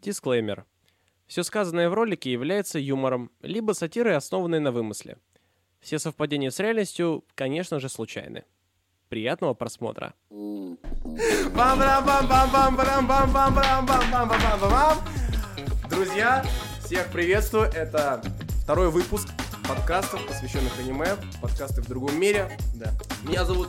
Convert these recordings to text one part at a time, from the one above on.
Дисклеймер. Все сказанное в ролике является юмором, либо сатирой, основанной на вымысле. Все совпадения с реальностью, конечно же, случайны. Приятного просмотра. Друзья, всех приветствую. Это второй выпуск подкастов, посвященных аниме, подкасты в другом мире. Да. Меня зовут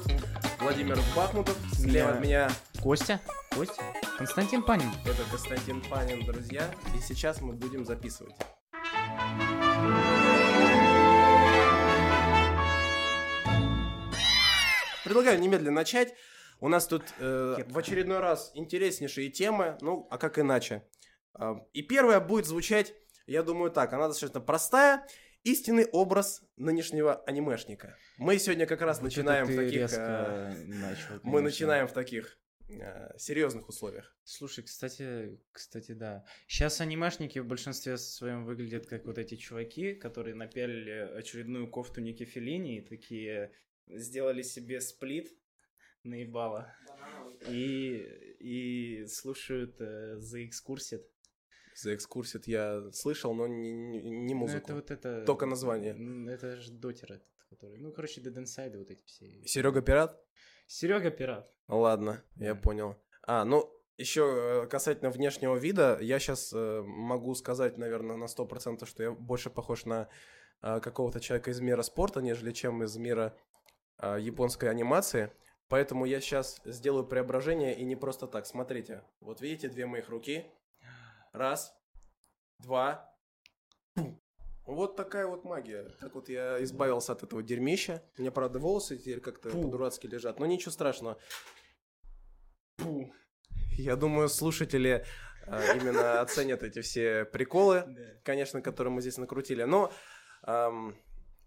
Владимир Бахмутов. Слева от меня Костя. Костя? Константин Панин. это Константин Панин, друзья. И сейчас мы будем записывать. Предлагаю немедленно начать. У нас тут э, в очередной раз интереснейшие темы, ну, а как иначе? А, и первая будет звучать, я думаю, так, она достаточно простая. Истинный образ нынешнего анимешника. Мы сегодня как раз начинаем в таких... резко э, начал, мы начинаем в таких э, серьезных условиях. Слушай, кстати, кстати, да. Сейчас анимешники в большинстве своем выглядят как вот эти чуваки, которые напялили очередную кофту Ники Феллини и такие сделали себе сплит наебало. И, и слушают э, The Excursed. За экскурсит я слышал, но не, не- не Ну, музыку. это вот это... Только название. Это же дотер этот, который... Ну, короче, Dead Inside вот эти все. Серега Пират? Серега Пират. Ладно, я понял. А, ну, еще касательно внешнего вида, я сейчас могу сказать, наверное, на 100%, что я больше похож на э, какого-то человека из мира спорта, нежели чем из мира э, японской анимации. Поэтому я сейчас сделаю преображение и не просто так. Смотрите, вот видите две моих руки? Раз, два. Пум. Вот такая вот магия. Так вот я избавился от этого дерьмища. У меня, правда, волосы теперь как-то по-дурацки лежат. Но ничего страшного. Фу. Я думаю, слушатели э, именно оценят эти все приколы, конечно, которые мы здесь накрутили. Но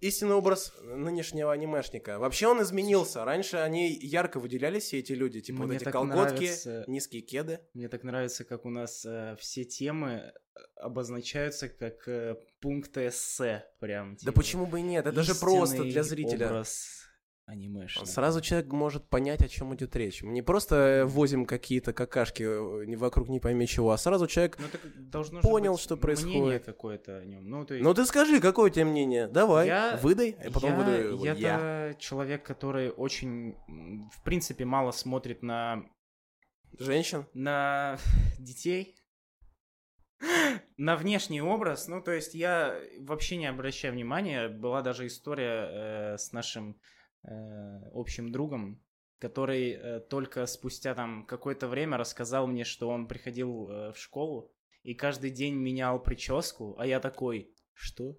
истинный образ нынешнего анимешника. Вообще он изменился. Раньше они ярко выделялись, все эти люди. Типа вот Мне эти так колготки, нравится- низкие кеды. Мне так нравится, как у нас э, все темы э, обозначаются как э, пункты эссе, прям. Да типа, почему бы и нет? Это же просто для зрителя. образ анимешника. Сразу человек может понять, о чем идет речь. Мы не просто э, возим какие-то какашки э, вокруг не пойми чего, а сразу человек... Ну, так должно Понял, что происходит. какое-то о нем. Ну, то есть, Ну ты скажи, какое у тебя мнение? Давай, Я- выдай, а потом я, выдаю его я, я. человек, который очень, в принципе, мало смотрит на Женщин? на детей, на внешний образ. Ну, то есть я вообще не обращаю внимания. Была даже история э, с нашим э, общим другом, который э, только спустя там какое-то время рассказал мне, что он приходил э, в школу и каждый день менял прическу, а я такой, что?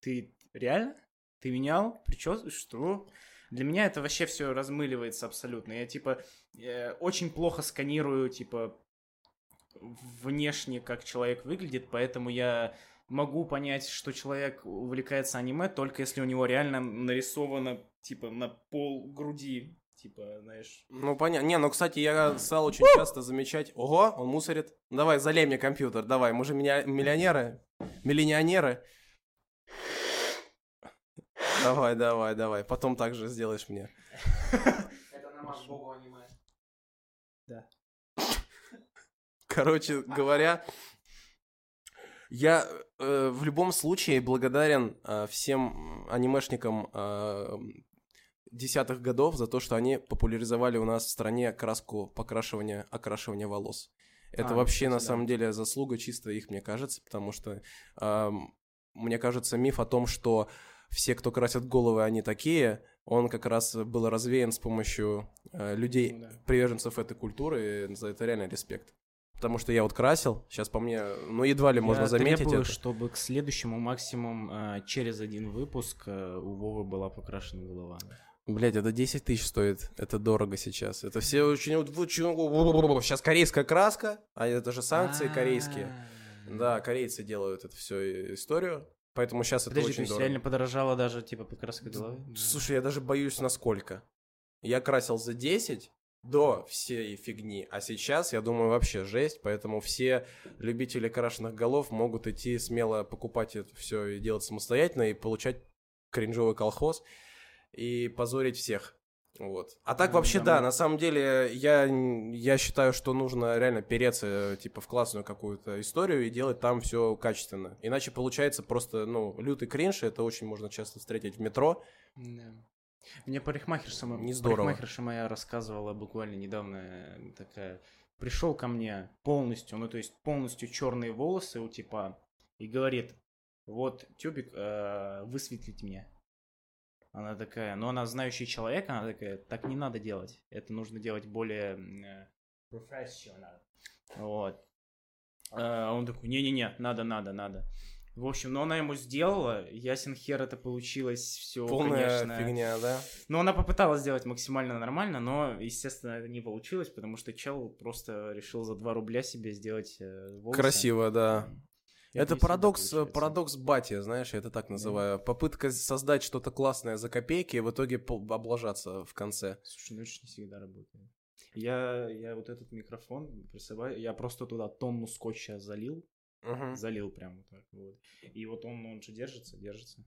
Ты реально? Ты менял прическу? Что? Для меня это вообще все размыливается абсолютно. Я типа э, очень плохо сканирую, типа, внешне, как человек выглядит, поэтому я могу понять, что человек увлекается аниме, только если у него реально нарисовано, типа, на пол груди, типа, знаешь... Ну понятно. Не, ну кстати, я стал очень часто замечать. Ого, он мусорит. Давай, залей мне компьютер, давай. Мы же меня миллионеры, миллионеры. Давай, давай, давай. Потом так же сделаешь мне. Это намаз богу аниме. Да. Короче говоря, я э, в любом случае благодарен э, всем анимешникам э, десятых годов за то, что они популяризовали у нас в стране краску покрашивания, окрашивания волос. Это А, вообще на да. самом деле заслуга чисто их, мне кажется, потому что эм, мне кажется миф о том, что все, кто красят головы, они такие, он как раз был развеян с помощью э, людей, да. приверженцев этой культуры, и за это реально респект. Потому что я вот красил, сейчас по мне, ну едва ли можно Я заметить требую, это. чтобы к следующему максимум э, через один выпуск э, у Вовы была покрашена голова. Блять, это 10 тысяч стоит, это дорого сейчас. Это все очень... Сейчас корейская краска, а это же санкции корейские. А. Да, корейцы делают эту всю историю, поэтому сейчас это Подожди, то очень есть дорого. реально подорожала даже, типа, покраска головы? Слушай, я даже боюсь, насколько. Я красил за 10 до всей фигни, а сейчас, я думаю, вообще жесть, поэтому все любители крашеных голов могут идти смело покупать это все и делать самостоятельно, и получать кринжовый колхоз, и позорить всех. Вот. А так Ну, вообще, да, мы- на самом деле, я, я считаю, что нужно реально переться, типа, в классную какую-то историю и делать там все качественно. Иначе получается просто, ну, лютый кринж, это очень можно часто встретить в метро. Да. Мне парикмахерша, Не здорово. парикмахерша моя рассказывала буквально недавно э, такая. Пришел ко мне полностью, ну то есть полностью черные волосы у типа и говорит, вот тюбик, э, высветлить меня. Она такая, ну она знающий человек, она такая, так не надо делать, это нужно делать более э, professional. Вот. А он такой, не-не-не, надо, надо, надо. В общем, но она ему сделала, ясен хер это получилось все, Полная конечно. фигня, да? Ну, она попыталась сделать максимально нормально, но, естественно, это не получилось, потому что чел просто решил за 2 рубля себе сделать э, волосы. Красиво, да. И Это парадокс, получается. парадокс бати, знаешь, я это так называю. Попытка создать что-то классное за копейки и в итоге облажаться в конце. Слушай, ну это ж не всегда работает. Я, я вот этот микрофон, представляю, я просто туда тонну скотча залил, Мгм. залил прям вот так вот. И вот он, он же держится, держится.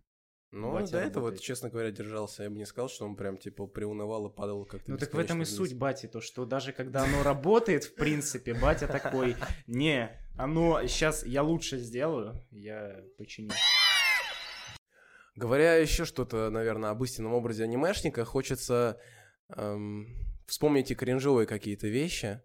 Ну, Батя до этого, работает. честно говоря, держался. Я бы не сказал, что он прям, типа, приунывал и падал как-то Ну так в этом и вниз. суть бати, то что даже когда оно работает, в принципе, батя такой, не, оно сейчас я лучше сделаю, я починю. Говоря еще что-то, наверное, об истинном образе анимешника, хочется эм, вспомнить и кринжовые какие-то вещи.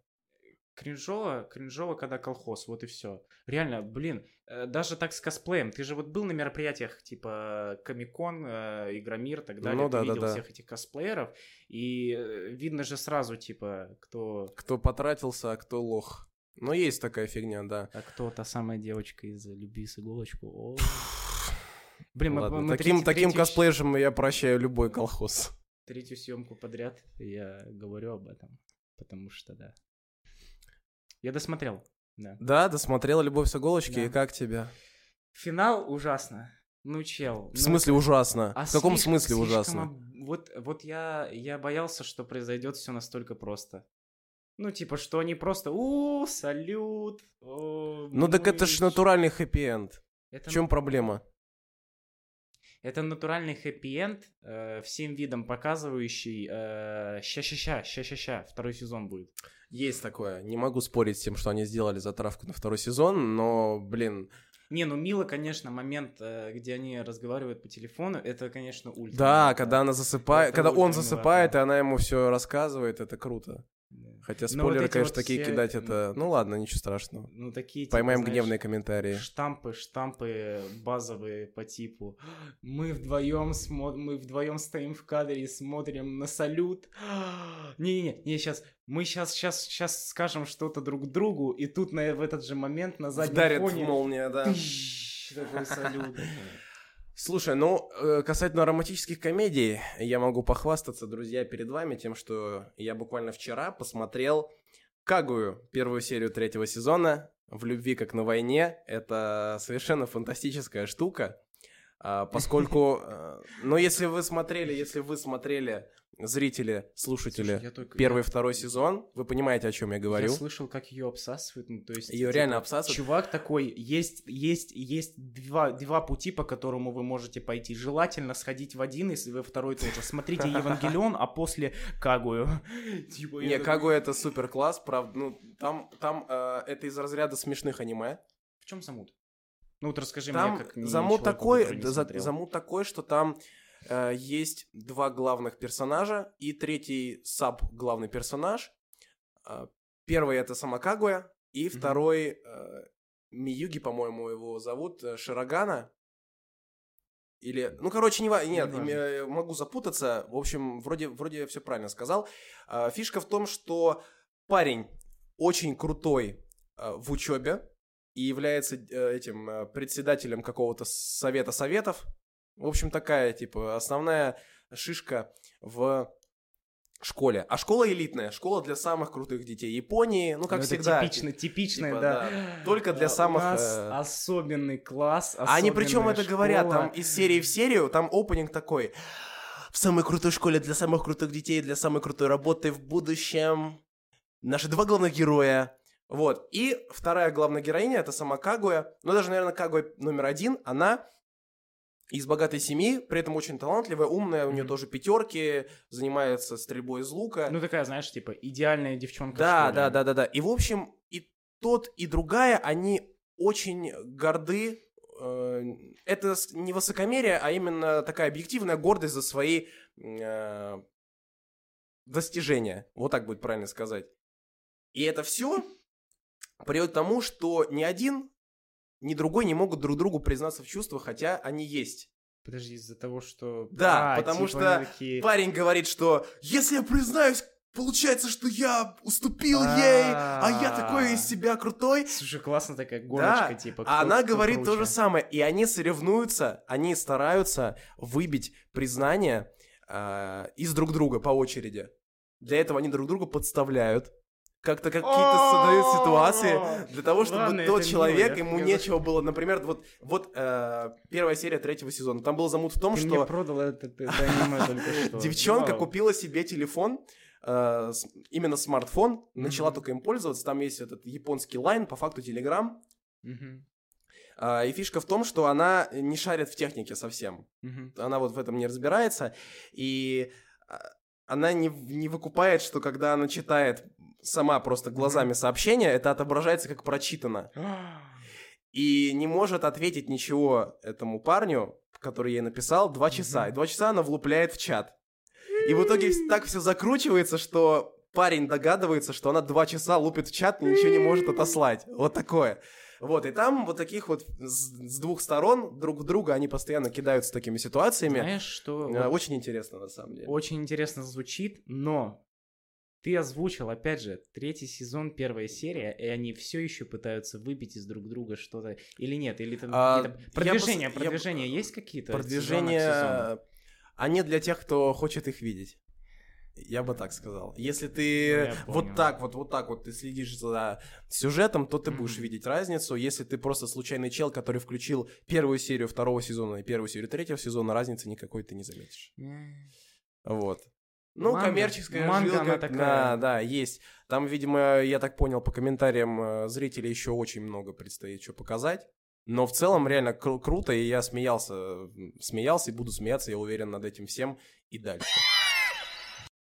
Кринжово, кринжово, когда колхоз, вот и все. Реально, блин, э, даже так с косплеем. Ты же вот был на мероприятиях типа Комикон, э, Игромир и так далее. Ну ты да, да, видел да. всех этих косплееров, и э, видно же сразу, типа, кто... Кто потратился, а кто лох. Ну, есть такая фигня, да. А кто та самая девочка из «Люби с иголочку». О. Блин, мы, Ладно, мы таким, третий- таким третью- косплеершем я прощаю любой колхоз. третью съемку подряд я говорю об этом, потому что да. Я досмотрел, да. Да, досмотрела «Любовь с иголочки», Да. и как тебе? Финал ужасно. Ну, чел. В ну, смысле ужасно? а в каком слишком- смысле слишком ужасно? об- Вот, вот я, я боялся, что произойдет все настолько просто. Ну, типа, что они просто, у салют. о, Ну, так это ж натуральный хэппи-энд. Это В чем проблема? Это натуральный хэппи-энд, э, всем видом показывающий э, ща-ща-ща, ща-ща-ща, второй сезон будет. Есть такое. Не могу спорить с тем, что они сделали затравку на второй сезон, но, блин, Не, ну мило, конечно, момент, э, где они разговаривают по телефону, это, конечно, ультра. да, когда она засыпает, Это когда он засыпает, и она ему все рассказывает, это круто. Хотя вот спойлеры, эти конечно, вот такие все, кидать это... Ну ладно, ничего страшного. Ну, такие, типа, Поймаем знаешь, гневные комментарии. Штампы, штампы базовые по типу мы вдвоем смо- мы вдвоем стоим в кадре и смотрим на салют. Не-не-не, не сейчас мы сейчас сейчас сейчас скажем что-то друг другу и тут на в этот же момент на заднем Вдарит фоне молния, да. тыщ, такой салют. Слушай, ну, э, касательно романтических комедий, я могу похвастаться, друзья, перед вами тем, что я буквально вчера посмотрел Кагую, первую серию третьего сезона «В любви как на войне». Это совершенно фантастическая штука, а, поскольку, э, ну, если вы смотрели, если вы смотрели, зрители, слушатели, Слушай, я только- первый я- второй сезон, вы понимаете, о чем я говорю. Я слышал, как ее обсасывают, ну, то есть... Её типа, реально обсасывают? Чувак такой, есть, есть, есть два, два пути, по которому вы можете пойти. Желательно сходить в один, если вы второй тоже. Смотрите Евангелион, а после Кагую. Типа, Не, Кагуя это супер класс, правда, ну, там, там э, это из разряда смешных аниме. В чем замут? Ну вот расскажи Там мне, как замут такой, за- замут такой, что там э, есть два главных персонажа и третий саб главный персонаж. Э, первый это сама Кагуя, и второй э, Миюги, по-моему, его зовут э, Широгана. Или, ну, короче, не ва- нет, Неважно. э, могу запутаться. В общем, вроде, вроде все правильно сказал. А, Фишка в том, что парень очень крутой э, в учебе и является э, этим э, председателем какого-то совета советов. В общем, такая, типа, основная шишка в школе. А школа элитная, школа для самых крутых детей Японии, ну, как Ну, это всегда. типично, типичное, типа, да. Только для А, самых, У нас э, особенный класс, они причем это говорят, там из серии в серию, там опенинг такой. В самой крутой школе для самых крутых детей, для самой крутой работы в будущем. Наши два главных героя. Вот. И вторая главная героиня, это сама Кагуя. Ну, даже, наверное, Кагуя номер один, она из богатой семьи, при этом очень талантливая, умная, у нее Мгм. тоже пятерки, занимается стрельбой из лука. Ну, такая, знаешь, типа, идеальная девчонка. Да, да, да, да, да. И, в общем, и тот, и другая, они очень горды. э, Это не высокомерие, а именно такая объективная гордость за свои э, достижения. Вот так будет правильно сказать. И это все приводит к тому, что ни один, ни другой не могут друг другу признаться в чувствах, хотя они есть. Подожди, из-за того, что... Да, А, потому типа что такие- Парень говорит, что если я признаюсь, получается, что я уступил ей, а я такой из себя крутой. Слушай, классно такая гоночка, Да, типа. А она говорит то круче. же самое. И они соревнуются, они стараются выбить признание а, из друг друга по очереди. Для этого они друг друга подставляют. Как-то какие-то создают ситуации для того, чтобы Ладно, тот человек, мило, ему нечего было. Например, вот, вот э, первая серия третьего сезона. Там был замут в том, Ты что... мне продал это, это аниме только что. Девчонка Вау. купила себе телефон, э, именно смартфон, начала Мгм. только им пользоваться. Там есть этот японский лайн, по факту. Мгм, А, и фишка в том, что она не шарит в технике совсем. мгм. Она вот в этом не разбирается. И а, она не, не выкупает, что когда она читает сама просто глазами сообщение, это отображается как прочитано. И не может ответить ничего этому парню, который ей написал, два часа. И два часа она влупляет в чат. И в итоге так все закручивается, что парень догадывается, что она два часа лупит в чат и ничего не может отослать. Вот такое. Вот, и там вот таких вот с, двух сторон друг в друга они постоянно кидаются такими ситуациями. Знаешь, что Э, вот Очень интересно, на самом деле. очень интересно звучит, но ты озвучил, опять же, третий сезон, первая серия, и они все еще пытаются выбить из друг друга что-то или нет? Или там А, какие-то я продвижения, пос- я- продвижения есть какие-то? Продвижения, они для тех, кто хочет их видеть. Я бы так сказал. Если ты Ну, вот понял. так вот, вот так вот ты следишь за сюжетом, то ты будешь Мгм. видеть разницу. Если ты просто случайный чел, который включил первую серию второго сезона и первую серию третьего сезона, разницы никакой ты не заметишь. М. Вот. Ну, Манга. коммерческая Манга, жилка, она такая. да, да, есть. Там, видимо, я так понял по комментариям э, зрителей еще очень много предстоит что показать. Но в целом реально кру- круто, и я смеялся, смеялся и буду смеяться, я уверен, над этим всем и дальше.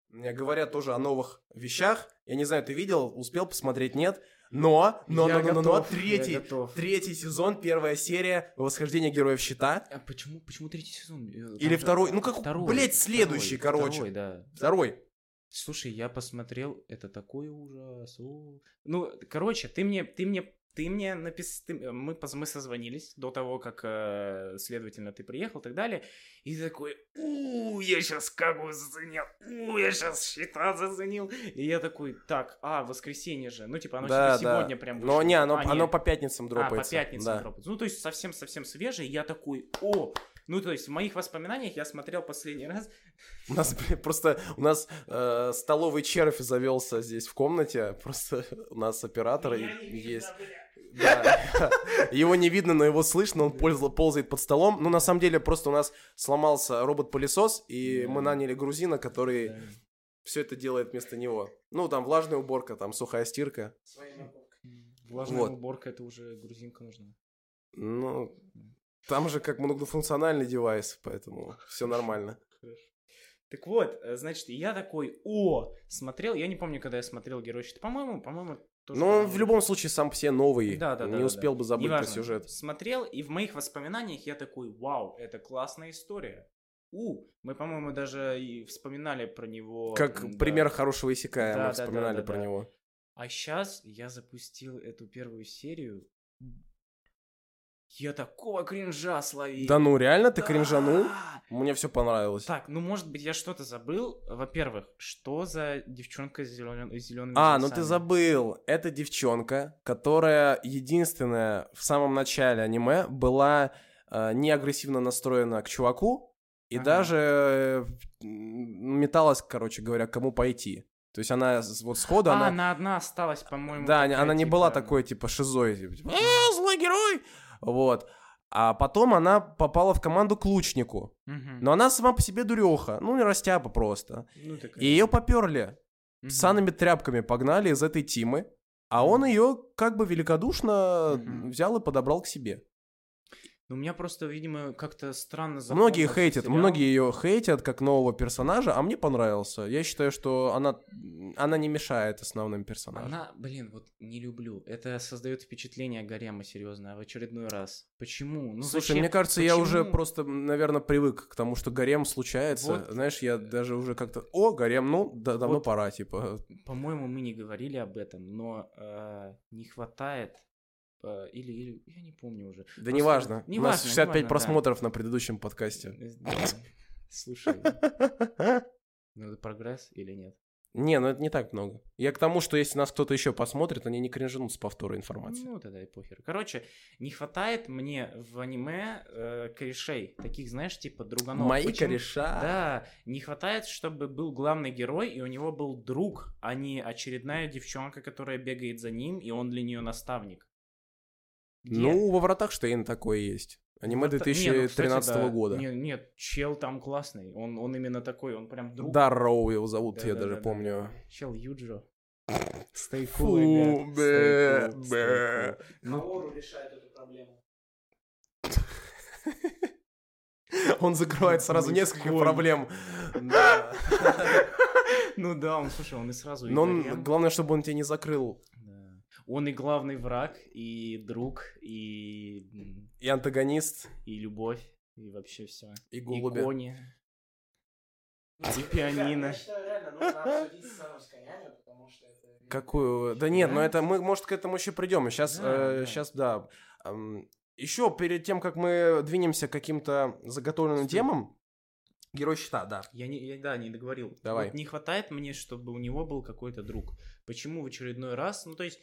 Мне говорят тоже о новых вещах. Я не знаю, ты видел, успел посмотреть, нет? Но, но, Я но, но, но, но, готов, я третий, готов. третий сезон, первая серия «Восхождение героев щита». А почему, почему третий сезон? Э, там Или второй, ну как, Второй, блядь, следующий, второй, короче. Второй, да. Второй. Слушай, я посмотрел, это такой ужас. о. Ну, короче, ты мне, ты мне, ты мне написал, мы, поз- мы созвонились до того, как, э, следовательно, ты приехал и так далее, и ты такой, у, я сейчас Кагу заценил, у, я сейчас щита заценил, и я такой, так, а, воскресенье же, ну, типа, оно Да, сегодня, да. сегодня прям Но вышло. не, оно, А, оно нет. по пятницам А, дропается. по пятницам да. дропается. Ну, то есть совсем-совсем свежий. И я такой, о! Ну, то есть в моих воспоминаниях я смотрел последний раз. У нас просто у нас э, столовый червь завелся здесь в комнате. Просто у нас оператор есть. Да. Его не видно, но его слышно, он пользу- ползает под столом. Ну, на самом деле, просто у нас сломался робот-пылесос, и Да. мы наняли грузина, который все это делает вместо него. Ну, там влажная уборка, там сухая стирка. Влажная Вот. уборка, это уже грузинка нужна. Ну, там же как многофункциональный девайс, поэтому все нормально. Так вот, э, значит, я такой, о, смотрел, я не помню, когда я смотрел Герой Щита, по-моему, по-моему, тоже Но он в любом случае сам все новый. Да, да, да, не да, успел да. бы забыть про Неважно. сюжет. Смотрел, и в моих воспоминаниях я такой, вау, это классная история. У, мы, по-моему, даже и вспоминали про него. Как да. пример хорошего исекая, Да, мы да, вспоминали да, да, про да. него. А сейчас я запустил эту первую серию. Я такого кринжа словил. Да ну, реально ты Да! кринжанул? Мне все понравилось. Так, ну может быть я что-то забыл. Во-первых, что за девчонка с зелеными А, ну ты забыл. Это девчонка, которая единственная в самом начале аниме была э, не агрессивно настроена к чуваку и Ага. даже э, металась, короче говоря, кому пойти. То есть она вот сходу, А, она... она одна осталась, по-моему. Да, она не была такой, типа, шизой, типа, «А, злой герой! Вот. А потом она попала в команду к лучнику. мгм. Но она сама по себе дуреха, ну, не растяпа просто. Ну, такая. И ее поперли. Мгм. Санными тряпками погнали из этой тимы. А он ее как бы великодушно Мгм. взял и подобрал к себе. Ну, у меня просто, видимо, как-то странно Многие запомнился хейтят, сериал. многие ее хейтят как нового персонажа, а мне понравился. Я считаю, что она, она не мешает основным персонажам. Она, блин, вот не люблю. Это создает впечатление гарема, серьезно, в очередной раз. Почему? Ну, Слушай, зачем? мне кажется, я уже Почему? просто, наверное, привык к тому, что гарем случается. Вот. Знаешь, я даже уже как-то, о, гарем, ну, да- давно Вот. пора, типа. По-моему, мы не говорили об этом, но э, не хватает или, или я не помню уже. Да Просто- неважно. У нас неважно, 65 неважно, да. просмотров на предыдущем подкасте. Э, да. Слушай, это прогресс или нет? Не, ну это не так много. Я к тому, что если нас кто-то еще посмотрит, они не кринжанут с повтора информации. Ну, тогда и похер. Короче, не хватает мне в аниме э, корешей. Таких, знаешь, типа друганов. Мои Почему? кореша. Да, не хватает, чтобы был главный герой, и у него был друг, а не очередная девчонка, которая бегает за ним, и он для нее наставник. Ну, во вратах Штейн такое есть. Аниме Вот та- не, ну, 2013 кстати, да. года. Не- нет, чел там классный. Он, он именно такой, он прям друг. Да, Роу его зовут, я даже Да-да-да-да. помню. Чел Юджо. Stay cool, Фу, ребят. бе, Stay cool, stay бе. Ну, Каору решает эту проблему. Он закрывает сразу несколько проблем. Да. ну да, он, слушай, он и сразу... Но главное, чтобы он тебя не закрыл. Он и главный враг, и друг, и, И антагонист, и любовь, и вообще все. и И голуби. кони. Ну, И пианино. Я считаю, реально нужно обсудить сцену с конями, потому что это... Какую? Да нет, Да? но это мы, может, к этому еще придем. Сейчас, Да, да. сейчас, да. Еще перед тем, как мы двинемся к каким-то заготовленным Стой. темам, герой щита, да. Я не, я, да, не договорил. Давай. Вот не хватает мне, чтобы у него был какой-то друг. Почему в очередной раз? Ну, то есть,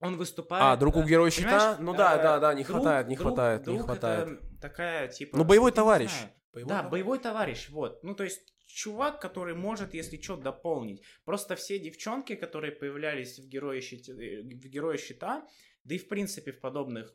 он выступает... А, друг у э, героя щита? Ну да, э, да, да, не друг- хватает, не друг- хватает, не хватает. это такая, типа... Ну, боевой товарищ. Боевой да, товарищ. боевой товарищ, вот. Ну, то есть, чувак, который может, если что, дополнить. Просто все девчонки, которые появлялись в Герое, щите, э, в Герое Щита, да и, в принципе, в подобных,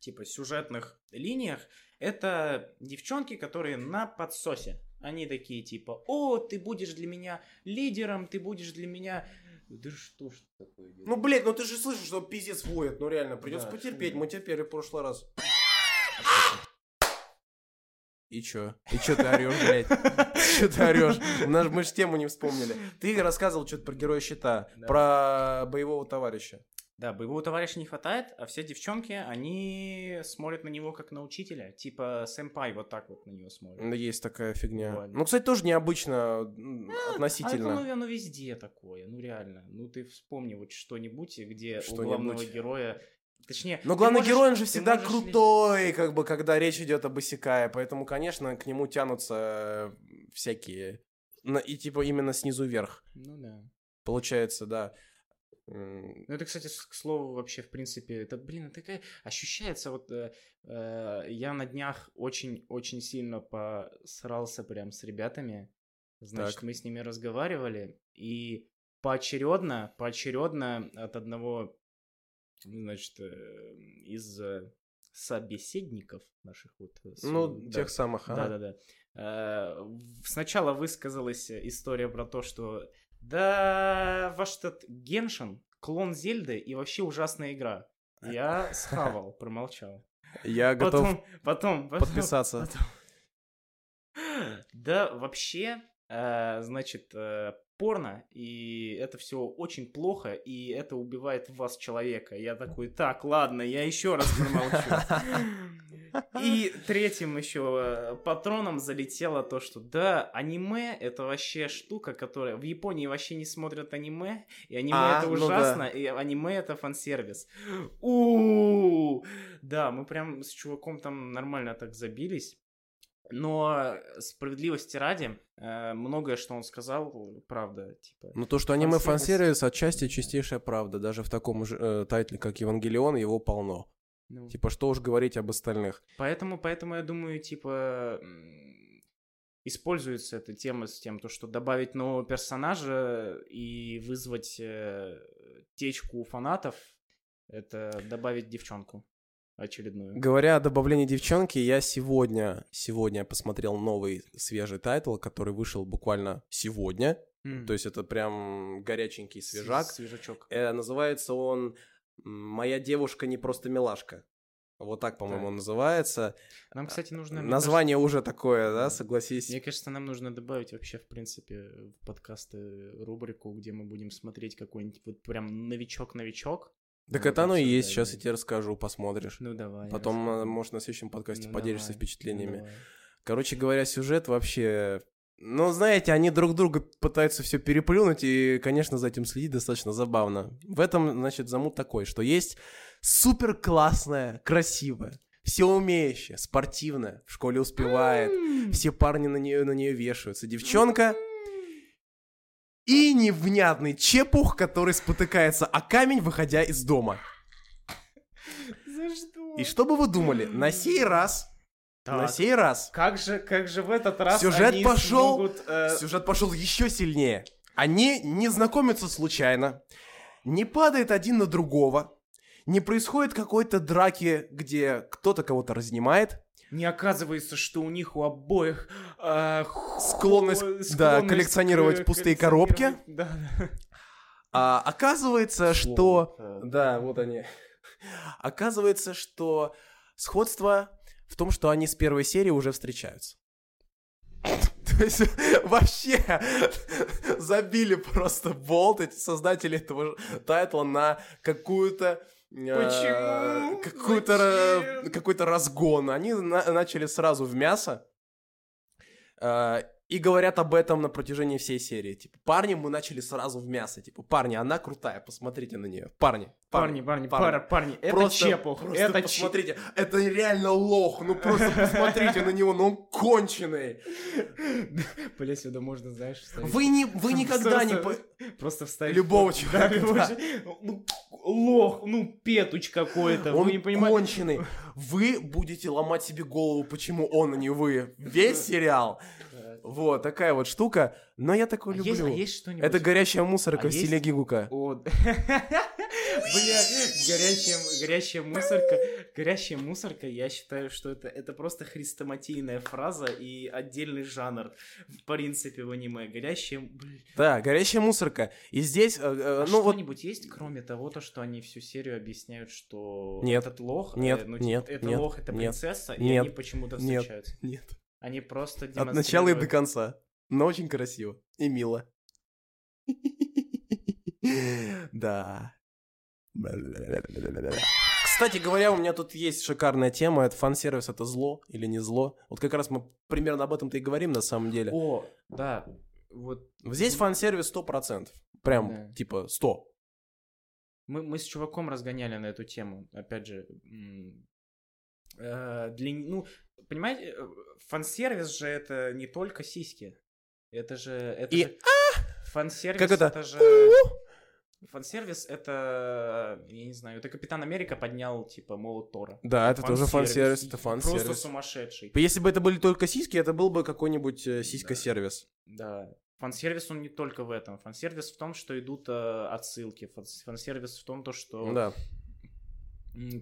типа, сюжетных линиях, это девчонки, которые на подсосе. Они такие, типа, о, ты будешь для меня лидером, ты будешь для меня... Да что ж такое делать? Ну, блядь, ну ты же слышишь, что пиздец воет. Ну, реально, придется Да, потерпеть. Мы терпели в прошлый раз. И чё? И чё ты орешь, блядь? Чё ты орешь? У нас мы же тему не вспомнили. Ты рассказывал что-то про героя щита, Да. про боевого товарища. Да, боевого товарища не хватает, а все девчонки, они смотрят на него как на учителя. Типа сэмпай вот так вот на него смотрят. Ну, Есть такая фигня. Буквально. Ну, кстати, тоже необычно м, А это, относительно. ну, оно везде такое, ну реально. Ну ты вспомни вот что-нибудь, где у Что-нибудь. главного героя... Точнее, Но главный можешь- герой, он же всегда крутой, как бы, когда речь идет об Исекае. Поэтому, конечно, к нему тянутся всякие. И типа именно снизу вверх. Ну да. Получается, да. Ну, это, кстати, к слову, вообще, в принципе, это, блин, такая ощущается, вот э, э, я на днях очень-очень сильно посрался прям с ребятами, значит, Так. мы с ними разговаривали, и поочередно, поочередно от одного, значит, э, из э, собеседников наших вот. Ну, да, тех самых, ага. да-да-да. Сначала высказалась история про то, что да, ваш этот Геншин, клон Зельды и вообще ужасная игра. Я схавал, промолчал. Я готов Потом, потом, потом- подписаться. потом. Да, вообще, значит, э, порно, и это все очень плохо, и это убивает в вас человека. Я такой, так, ладно, я еще раз промолчу. И третьим еще патроном залетело то, что да, аниме это вообще штука, которая в Японии вообще не смотрят аниме, и аниме А, это ну да. ужасно, и аниме это фан-сервис. у Да, мы прям с чуваком там нормально так забились. Но справедливости ради, э, многое, что он сказал, правда, типа. Ну, то, что аниме Фан-сервис. отчасти чистейшая правда. Даже в таком же э, тайтле, как Евангелион, его полно. ну, Типа, что уж говорить об остальных. Поэтому, поэтому я думаю, типа, используется эта тема с тем, то, что добавить нового персонажа и вызвать э, течку у фанатов, это добавить девчонку очередную. Говоря о добавлении девчонки, я сегодня, сегодня посмотрел новый свежий тайтл, который вышел буквально сегодня. То есть это прям горяченький свежак. Свежачок. Э, называется он «Моя девушка не просто милашка». Вот так, по-моему, Так. он называется. Нам, кстати, нужно... Название уже такое, да, согласись. кажется- Мне кажется, нам нужно добавить вообще, в принципе, в подкасты рубрику, где мы будем смотреть какой-нибудь вот прям новичок-новичок. Так Вот это оно и есть, сейчас я тебе расскажу, посмотришь. Ну, давай. Потом, э, может, на следующем подкасте Ну, поделишься давай, впечатлениями. ну, давай. Короче говоря, сюжет вообще... Ну, знаете, они друг друга пытаются все переплюнуть, и, конечно, за этим следить достаточно забавно. В этом, значит, замут такой, что есть супер классная, красивая, все умеющая, спортивная, в школе успевает, все парни на нее, на нее вешаются. Девчонка и невнятный чепух, который спотыкается о камень, выходя из дома. За что? И что бы вы думали, на сей раз, на Так. сей раз Как же, как же в этот раз Сюжет они пошел- смогут, э, Сюжет пошел еще сильнее. Они не знакомятся случайно, не падает один на другого, не происходит какой-то драки, где кто-то кого-то разнимает, Не оказывается, что у них у обоих э, Склонность, хо- да, склонность коллекционировать к- пустые коллекционировать- Да, да. а оказывается, что... Слово, э, Да, вот они. Оказывается, что сходство в том, что они с первой серии уже встречаются. То есть вообще забили просто болт эти создатели этого тайтла на какую-то Почему? Зачем? какой-то разгон. Они на- начали сразу в мясо э, и говорят об этом на протяжении всей серии. Типа, парни, мы начали сразу в мясо. Типа, парни, она крутая, посмотрите на нее. Парни, Парни, парни, пара, парни, это Просто- чепух, просто это посмотрите, это реально лох, ну просто посмотрите на него, ну он конченый. Бля, сюда можно, знаешь, вставить. Вы не, вы никогда не... Просто- вставить... Любого человека. Ну, лох, ну, петуч какой-то, Он вы не понимаете. конченый. Вы будете ломать себе голову, почему он, а не вы. Весь сериал. Вот, такая вот штука. Но я такой А люблю. есть, а есть что-нибудь? Это горящая мусорка А в стиле есть- Гигука. О, Бля, горячая, горячая мусорка, горячая мусорка, я считаю, что это, это просто хрестоматийная фраза и отдельный жанр, в принципе, в аниме. Горящая... бля. Да, горящая мусорка. И здесь, э, э, А ну вот... что-нибудь есть, кроме того, то, что они всю серию объясняют, что Нет. этот лох, э, Нет, ну, типа, нет, это нет, лох, это нет, принцесса, и нет, они почему-то нет. встречаются. Нет. Они просто От начала и до конца. Но очень красиво. И мило. Да. Кстати говоря, у меня тут есть шикарная тема. Это фан-сервис, это зло или не зло? Вот как раз мы примерно об этом-то и говорим на самом деле. О, да, вот Здесь фан-сервис 100%. Прям, Да. типа, 100. Мы, мы с чуваком разгоняли на эту тему. Опять же, э, для, ну, понимаете, э, фан-сервис же это не только сиськи. Это же... Это И же фан-сервис Как это? же... Фан-сервис это, я не знаю, это Капитан Америка поднял, типа, молот Тора. Да, это тоже фан-сервис, это Просто фан-сервис. сумасшедший. Если бы это были только сиськи, это был бы какой-нибудь э, сиська-сервис. Да. Фан-сервис он не только в этом. Фан-сервис в том, что идут э, отсылки. Фан- Фан-сервис в том, то, что Да.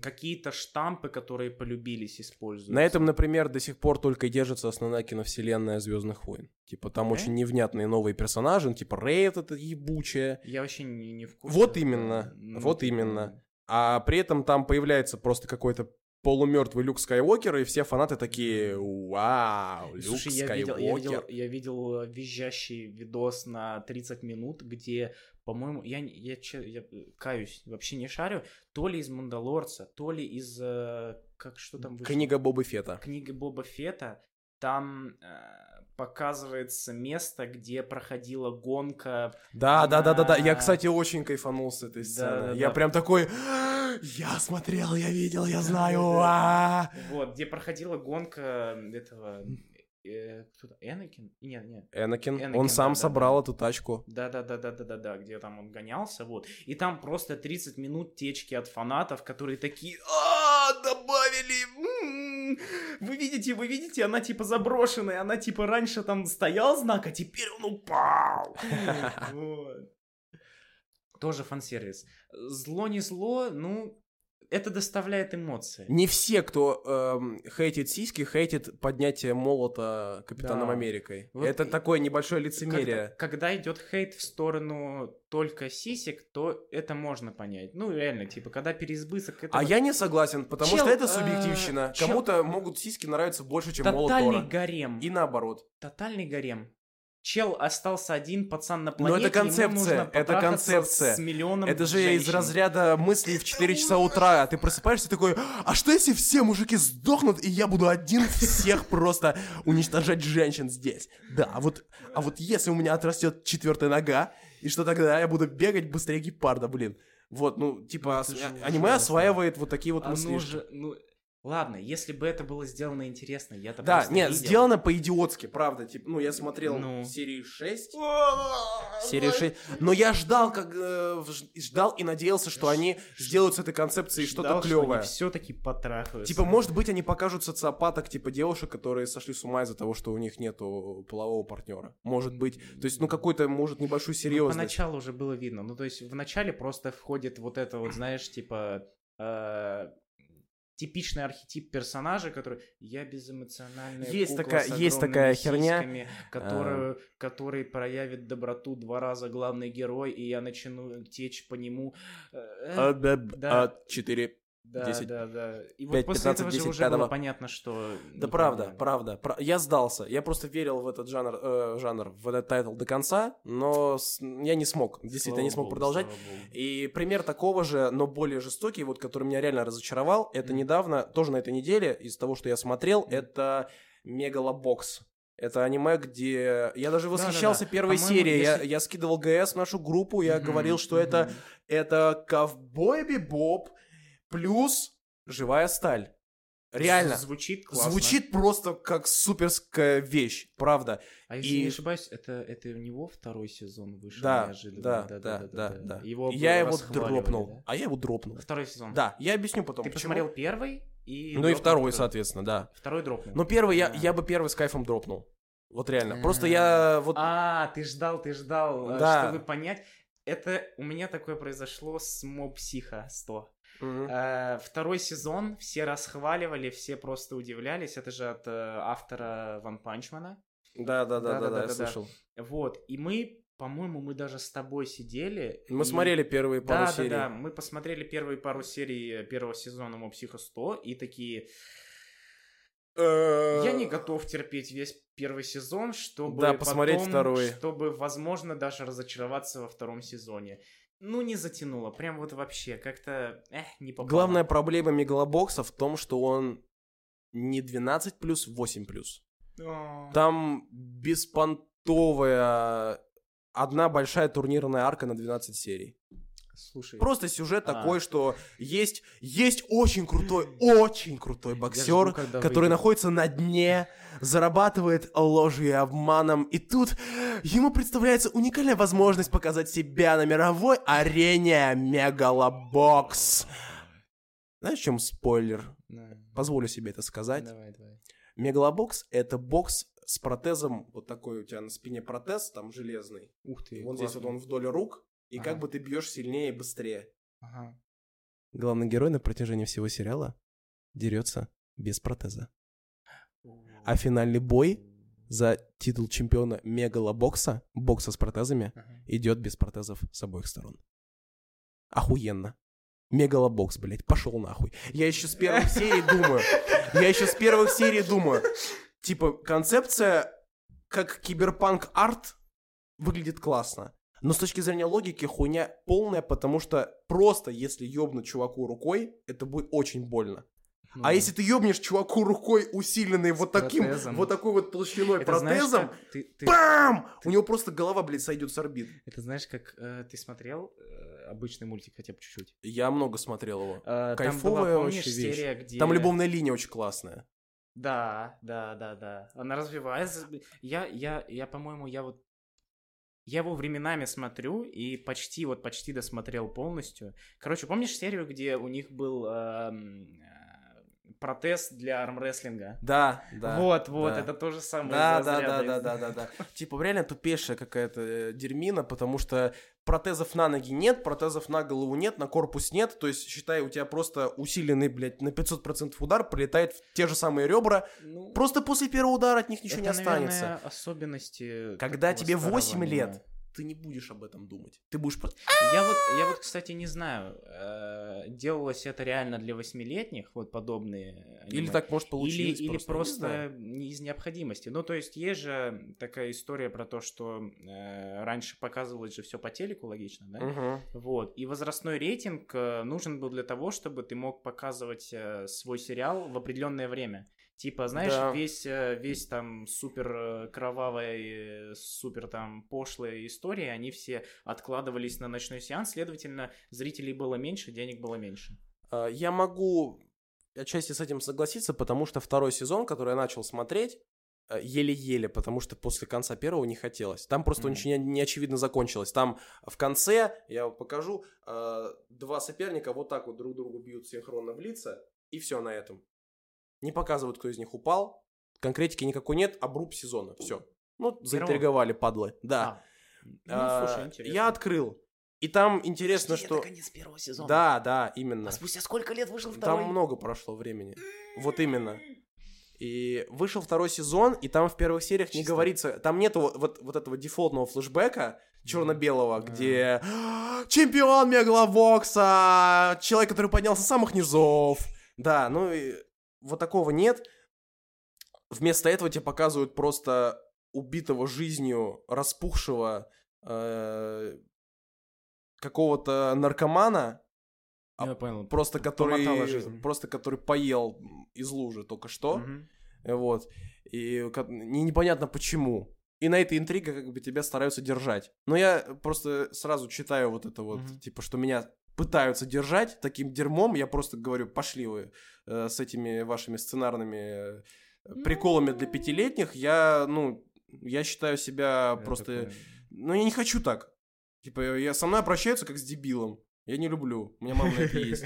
Какие-то штампы, которые полюбились, используются. На этом, например, до сих пор только держится основная киновселенная Звездных войн. Типа там Да? очень невнятные новые персонажи, ну, типа Рей вот эта ебучая. Я вообще не, не в курсе. Вот именно, Ну, вот типа, именно. А при этом там появляется просто какой-то полумертвый Люк Скайуокер, и все фанаты такие, вау, Люк Слушай, я Скайуокер. видел, я, видел, я видел э, визжащий видос на 30 минут, где, по-моему, я, я, че- я э, каюсь, вообще не шарю, то ли из Мандалорца, то ли из, э, как, что там вышло? Книга Боба Фета. книга Боба Фета, там показывается место, где проходила гонка. Да, да, да, да, да. Я, На- кстати, очень кайфанул с этой сцены. да, я да. прям такой, я смотрел, я видел, я знаю. а». Вот, где проходила гонка этого... э, кто-то? Энакин? Нет, нет. Энакин, Энакин, он сам да, да, собрал да. эту тачку. Да-да-да-да-да-да, где там он гонялся, вот. И там просто 30 минут течки от фанатов, которые такие, а м, вы видите, вы видите, она типа заброшенная, она типа раньше там стоял знак, а теперь он упал. Вот. Тоже фан-сервис. Зло не зло, ну, это доставляет эмоции. Не все, кто эм, хейтит сиськи, хейтит поднятие молота Капитаном Да. Америкой. Вот это и- такое небольшое лицемерие. Когда, когда идет хейт в сторону только сисек, то это можно понять. Ну, реально, типа, когда переизбыток... Это А вот я не согласен, потому Чел, что это э, субъективщина. чел- Кому-то могут сиськи нравиться больше, чем молот тотальный Тора. гарем. И наоборот. Тотальный гарем. Чел остался один пацан на Но планете, это ему концепция, нужно это концепция. С миллионом Это же из женщин. разряда мыслей в 4 часа утра. А Ты просыпаешься такой, а что если все мужики сдохнут, и я буду один всех просто уничтожать женщин здесь? Да, а вот, а вот если у меня отрастет четвертая нога, и что тогда я буду бегать быстрее гепарда, блин. Вот, ну, типа, это ос- аниме ужасно. осваивает вот такие вот Оно мысли. же, ну, ладно, если бы это было сделано интересно, я-то Да, нет, видел. сделано по-идиотски, правда. Типа, ну, я смотрел Ну. серии 6. Серии 6. Но я ждал, как э, ждал и надеялся, что они сделают с этой концепцией что-то клевое. все-таки потрахаются. Типа, может быть, они покажут социопаток, типа девушек, которые сошли с ума из-за того, что у них нету полового партнера. Может быть. То есть, ну, какой-то, может, небольшую Ну, серьезность. поначалу уже было видно. Ну, то есть, в начале просто входит вот это вот, знаешь, типа... э, Типичный архетип персонажа, который я безэмоциональная Есть кукла такая- с есть такая херня. сиськами, которую, который проявит доброту два раза главный герой, и я начну течь по нему. А, да, Да. а, Четыре. Да, 10, да, да. И вот 5, после 15, этого же 10, уже было пятого. понятно, что... Да не правда, понимаю. правда. Пра- Я сдался. Я просто верил в этот жанр, э, жанр, в этот тайтл до конца, но с- я не смог. Действительно, не Слава смог богу, продолжать. И пример такого же, но более жестокий, вот который меня реально разочаровал, это недавно, тоже на этой неделе, из того, что я смотрел, это Мегалобокс. Это аниме, где... Я даже восхищался Да-да-да. первой По-моему, серией. Я, если- я скидывал ГС в нашу группу, я Мгм, говорил, что это, мгм. это ковбой бибоп плюс живая сталь. Реально. Звучит классно. Звучит просто как суперская вещь, правда. А если и- не ошибаюсь, это, это у него второй сезон вышел Да, неожиданно. да, да, да, да. Его И я его расхваливали, дропнул. да? А я его дропнул. Второй сезон. Да, я объясню потом. Ты почему. посмотрел первый и... Ну и дропнул второй, соответственно, да. Второй дропнул. Но первый я, я бы первый с кайфом дропнул. Вот реально. Просто А. я вот... А, ты ждал, ты ждал, э, Да. чтобы понять. Это у меня такое произошло с Моб Психо 100. Э, Второй сезон все расхваливали, все просто удивлялись. Это же от э, автора Ван Панчмана. Да, да, да, да, да, я слышал. Вот. И мы, по-моему, мы даже с тобой сидели. Мы и- смотрели первые пару да, серий. Да, да, мы посмотрели первые пару серий э, первого сезона Моб Психо 100 и такие, я не готов терпеть весь первый сезон, чтобы Да, посмотреть потом, второй. чтобы, возможно, даже разочароваться во втором сезоне. Ну, не затянуло, прям вот вообще, как-то, эх, не попало. Главная проблема Мегалобокса в том, что он не 12 плюс, 8 плюс. О, Там беспонтовая одна большая турнирная арка на 12 серий. Слушай, Просто сюжет А. такой, что есть, есть очень крутой, очень крутой боксер, жду, который выйдет. находится на дне, зарабатывает ложью и обманом, и тут ему представляется уникальная возможность показать себя на мировой арене Мегалобокс. Знаешь, в чем спойлер? Да. Позволю себе это сказать. Давай, давай. Мегалобокс — это бокс с протезом, вот такой у тебя на спине протез, там железный. Ух ты, вот здесь вот классно. он вдоль рук, и Ага. как бы ты бьешь сильнее и быстрее. Ага. Главный герой на протяжении всего сериала дерется без протеза. А финальный бой за титул чемпиона Мегалобокса, бокса с протезами, Ага. идет без протезов с обоих сторон. Охуенно. Мегалобокс, блядь, пошел нахуй. Я еще с первых серий думаю. Я еще с первых серий думаю. Типа, концепция как киберпанк арт выглядит классно. Но с точки зрения логики хуйня полная, потому что просто если ёбнуть чуваку рукой, это будет очень больно. Ну А да. если ты ёбнешь чуваку рукой усиленной вот таким, протезом. вот такой вот толщиной Это знаешь, протезом, как ты- ты- бам! У него просто голова, блядь, сойдет с орбит. Это знаешь, как э, ты смотрел э, обычный мультик хотя бы чуть-чуть? Я много смотрел его. Э, там Кайфовая была, помнишь, вещь. серия, где... Там любовная линия очень классная. Да, да, да, да. Она развивается. Я, я, я, по-моему, я вот... Я его временами смотрю и почти, вот почти досмотрел полностью. Короче, помнишь серию, где у них был эм, э, протез для армрестлинга? Да, да. вот, вот, да. это то же самое. Да, да, да, да, да, да, да. Типа реально тупейшая какая-то э, дерьмина, потому что протезов на ноги нет, протезов на голову нет, на корпус нет, то есть, считай, у тебя просто усиленный, блядь, на 500% удар прилетает в те же самые ребра, Ну, просто после первого удара от них ничего не это, останется. наверное, особенности. Когда тебе старого 8 аниме. лет, ты не будешь об этом думать. Ты будешь просто... Я вот, я вот, кстати, не знаю, э, делалось это реально для восьмилетних, вот подобные аниме, Или так может или, получилось. или я не просто, не из необходимости. Ну, то есть есть же такая история про то, что э, раньше показывалось же все по телеку, логично, да? Вот. И возрастной рейтинг э, нужен был для того, чтобы ты мог показывать э, свой сериал в определенное время. Типа, знаешь, Да. весь, э, весь там супер э, кровавая, э, супер там пошлые истории, они все откладывались на ночной сеанс, следовательно, зрителей было меньше, денег было меньше. А, Я могу отчасти с этим согласиться, потому что второй сезон, который я начал смотреть, еле-еле, потому что после конца первого не хотелось. Там просто Мгм. очень не- неочевидно закончилось. Там в конце, я вот покажу, два соперника вот так вот друг другу бьют синхронно в лица, и все на этом. Не показывают, кто из них упал. Конкретики никакой нет, обруб сезона. Все. Ну, заинтриговали, падлы. Да. А, ну, А, слушай, интересно. я открыл. И там интересно, что... конец первого сезона. Да, да, именно. А спустя сколько лет вышел второй? Там много прошло времени. Вот именно. И вышел второй сезон, и там в первых сериях не Чисто. говорится, там нету вот, вот, вот этого дефолтного флешбека черно-белого, Да. где чемпион Мегаловокса, человек, который поднялся с самых низов. Да, ну и вот такого нет. Вместо этого тебе показывают просто убитого жизнью, распухшего э, какого-то наркомана, Я понял. просто который, просто который поел из лужи только что, Мгм. вот, и не- непонятно почему. И на этой интриге как бы тебя стараются держать. Но я просто сразу читаю вот это вот, Мгм. типа, что меня пытаются держать таким дерьмом, я просто говорю, пошли вы э, с этими вашими сценарными э, приколами для пятилетних, я, ну, я считаю себя Я просто... такой- Ну, я не хочу так. Типа, я со мной обращаются как с дебилом. Я не люблю. У меня мама это есть.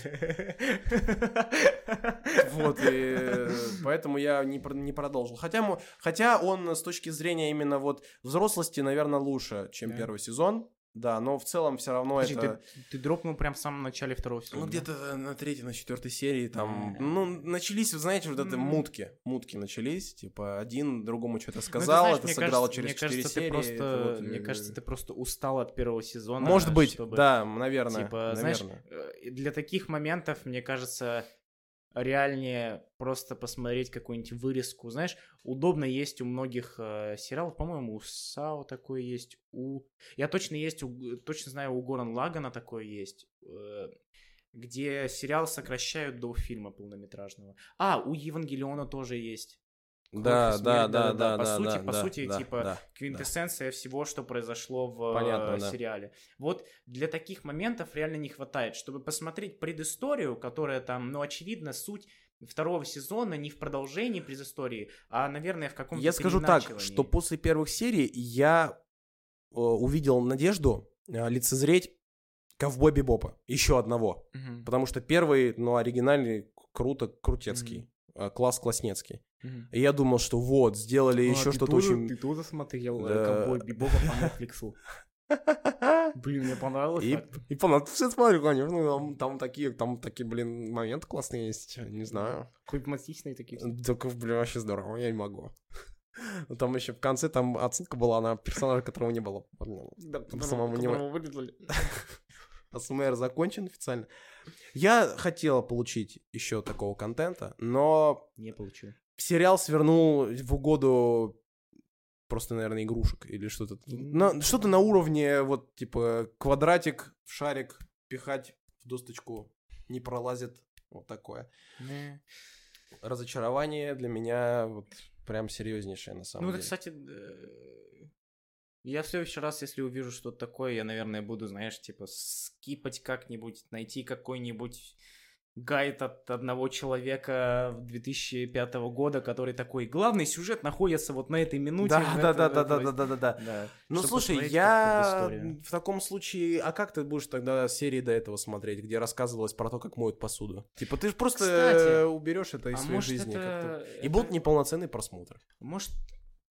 Вот, и э, поэтому я не, не продолжил. Хотя, хотя он с точки зрения именно вот взрослости, наверное, лучше, чем Да. первый сезон. Да, но в целом все равно Подожди, это... ты, ты дропнул прям в самом начале второго сезона. Ну, где-то на третьей, на четвертой серии там, А. ну, начались, вы знаете, вот это М. мутки, мутки начались, типа, один другому что-то Ну, ты сказал, знаешь, это мне сыграло кажется- через четыре серии. Просто, это вот, мне э, кажется, ты просто устал от первого сезона. Может быть, чтобы, да, наверное, Типа, знаешь, наверное. э, для таких моментов, мне кажется, реальнее просто посмотреть какую-нибудь вырезку. Знаешь, удобно есть у многих э, сериалов, по-моему, у САУ такое есть, у... Я точно есть, у... точно знаю, у Горан Лагана такое есть, э, где сериал сокращают до фильма полнометражного. А, у Евангелиона тоже есть. Да, да, смерть, да, да-да-да. да, По да, сути- да, по да, сути, да, типа, да, Квинтэссенция всего, что произошло в э, да. сериале. Вот для таких моментов реально не хватает, чтобы посмотреть предысторию, которая там, ну, очевидно, суть второго сезона не в продолжении предыстории, а, наверное, в каком-то Я скажу так, что после первых серий я э, увидел надежду э, лицезреть ковбой Бибопа, еще одного. Мгм, Потому что первый, ну, оригинальный, круто, крутецкий, э, класс класснецкий. Мгм. И я думал, что вот, сделали А, еще ты что-то тоже- очень... Ты тоже смотрел Да. «Ковбой Бибопа» по Netflix? Блин, мне понравилось. И, так. и понадобится, все смотрю, конечно, там, там такие, там такие, блин, моменты классные есть, не знаю. Клипматичные такие. Только, блин, вообще здорово, я не могу. Ну, Там еще в конце там отсылка была на персонажа, которого не было. Ну, Да, самому не- вырезали. АСМР закончен официально. Я хотел получить еще такого контента, но Не получил. Сериал свернул в угоду просто, наверное, игрушек или что-то. На- что-то на уровне вот типа квадратик, в шарик пихать в досточку не пролазит. Вот такое. Не. Разочарование для меня вот прям серьезнейшее на самом Ну, деле. кстати, э, я в следующий раз, если увижу что-то такое, я, наверное, буду, знаешь, типа, скипать как-нибудь, найти какой-нибудь гайд от одного человека 2005 года, который такой, главный сюжет находится вот на этой минуте. Да, да, да, да, да, да, да, да, да. Ну слушай, я в таком случае, а как ты будешь тогда серии до этого смотреть, где рассказывалось про то, как моют посуду? Типа ты же просто Кстати, уберешь это из А своей жизни. это- как-то. И это- будут неполноценный просмотр. Может,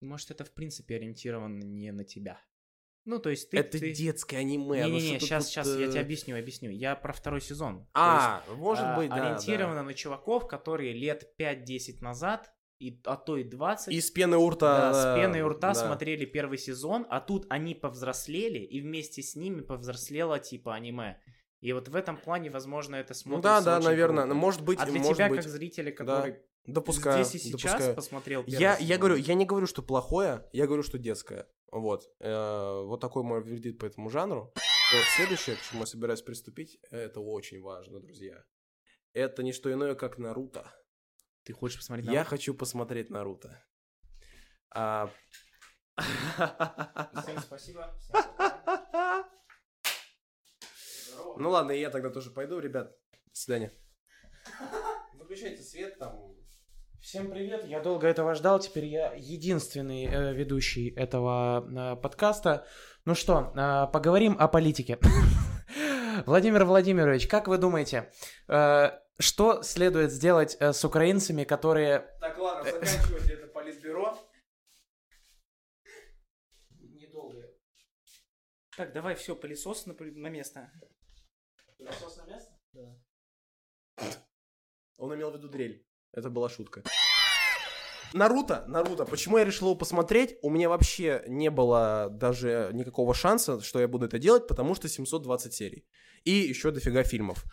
может, это в принципе ориентировано не на тебя. Ну, то есть ты... это ты... детское аниме. ну Не-не-не, что тут сейчас, сейчас, я э, тебе объясню, объясню. Я про второй сезон. То есть, А, может а, быть, да. Ориентировано да. на чуваков, которые лет 5-10 назад, и, а то и 20, Из пены у рта. да, с да, пеной у рта да. смотрели первый сезон, а тут они повзрослели, и вместе с ними повзрослело типа аниме. И вот в этом плане, возможно, это Ну смотрится да, да, очень наверное. круто. Ну, может быть, а для может тебя, быть. как зрителя, который Допускаю, здесь и сейчас допускаю. посмотрел Я, я говорю, я не говорю, что плохое, я говорю, что детское. Вот. Э, вот такой мой вердикт по этому жанру. Вот следующее, к чему я собираюсь приступить, это очень важно, друзья. Это не что иное, как Наруто. Ты хочешь посмотреть Я хочу посмотреть Наруто. А... Всем спасибо. Ну ладно, и я тогда тоже пойду, ребят. До свидания. Выключайте свет там. Всем привет, я долго этого ждал, теперь я единственный э, ведущий этого э, подкаста. Ну что, э, поговорим о политике. Владимир Владимирович, как вы думаете, э, что следует сделать э, с украинцами, которые... Так, ладно, заканчивайте это политбюро. Недолго. Так, давай все, пылесос на, на место. Пылесос на место? Он имел в виду дрель. Это была шутка. Наруто, Наруто. Почему я решил его посмотреть? У меня вообще не было даже никакого шанса, что я буду это делать, потому что 720 серий. И еще дофига фильмов.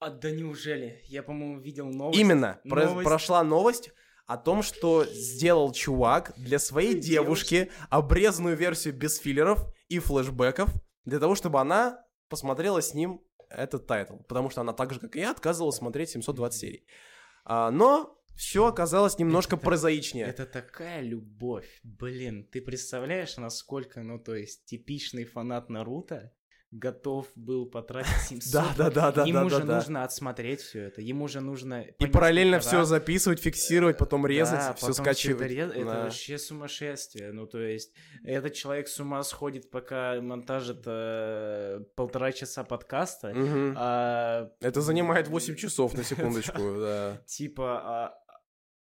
А да неужели? Я, по-моему, видел новость. Именно. Про- Новость. прошла новость о том, что сделал чувак для своей девушки обрезанную версию без филлеров и флешбеков, для того, чтобы она посмотрела с ним этот тайтл. Потому что она так же, как и я, отказывалась смотреть 720 серий. А, но все оказалось немножко Это- прозаичнее. Это такая любовь. Блин, ты представляешь, насколько, ну, то есть, типичный фанат Наруто готов был потратить 700... Да, да, да, да, Ему же нужно отсмотреть все это. Ему же нужно... И параллельно все записывать, фиксировать, потом резать, все скачивать. Это, вообще сумасшествие. Ну, то есть, этот человек с ума сходит, пока монтажит э, полтора часа подкаста, а Это занимает 8 часов, на секундочку, да. типа... а,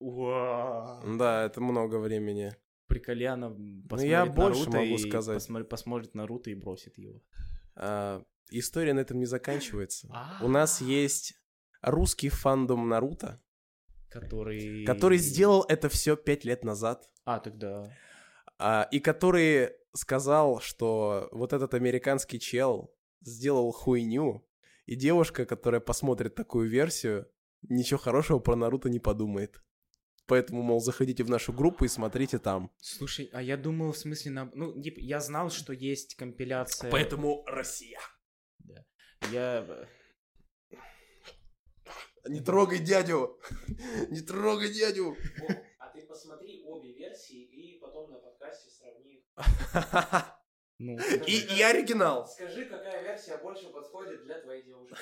Да, это много времени. Приколяна посмотрит я больше Наруто могу и сказать. посмотри- посмотрит Наруто и бросит его. А, история на этом не заканчивается. А. У нас есть русский фандом Наруто, Который... который сделал это все пять лет назад, А, тогда... а, и который сказал, что вот этот американский чел сделал хуйню, и девушка, которая посмотрит такую версию, ничего хорошего про Наруто не подумает. Поэтому, мол, заходите в нашу группу и смотрите там. Слушай, а я думал, в смысле, на... ну, типа, я знал, что есть компиляция... Поэтому Россия. Я... э, Не трогай дядю! Не трогай дядю! А ты посмотри обе версии и потом на подкасте сравни. Ну, И, и оригинал. Скажи, какая версия больше подходит для твоей девушки.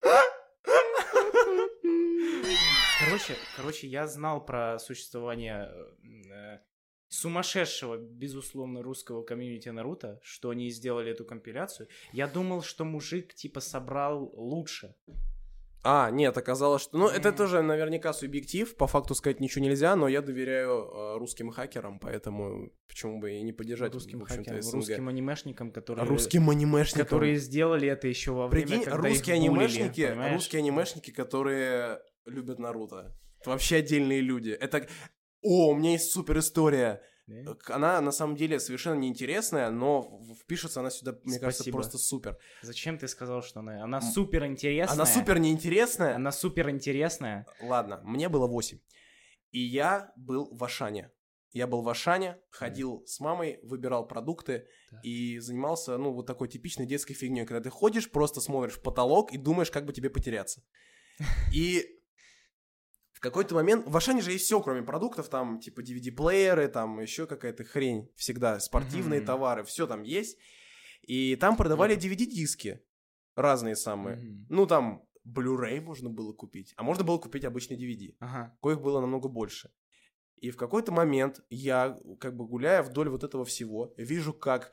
короче, короче, я знал про существование э, сумасшедшего, безусловно, русского комьюнити Наруто, что они сделали эту компиляцию. Я думал, что мужик, типа, собрал лучше. А, нет, оказалось, что... Ну, это М. тоже наверняка субъектив. По факту сказать ничего нельзя, но я доверяю э, русским хакерам, поэтому почему бы и не поддержать, русским в хакерам, СНГ. русским анимешникам, которые... Русским анимешникам. которые сделали это еще во время, Прикинь, когда русские их буллили, анимешники, понимаешь? русские анимешники, которые любят Наруто. Это вообще отдельные люди. Это... О, у меня есть супер история. Да? Она на самом деле совершенно неинтересная, но впишется она сюда, мне кажется, Спасибо. просто супер. Зачем ты сказал, что она... Она супер интересная. Она супер неинтересная. Она супер интересная. Ладно, мне было 8. И я был в Ашане. Я был в Ашане, ходил с мамой, выбирал продукты Так. и занимался, ну, вот такой типичной детской фигней, когда ты ходишь, просто смотришь в потолок и думаешь, как бы тебе потеряться. И какой-то момент... В Ашане же есть все, кроме продуктов, там, типа, DVD-плееры, там, еще какая-то хрень всегда, спортивные Мгм. товары, все там есть. И там продавали DVD-диски разные самые. Мгм. Ну, там, Blu-ray можно было купить, а можно было купить обычный DVD Ага. коих было намного больше. И в какой-то момент я, как бы гуляя вдоль вот этого всего, вижу, как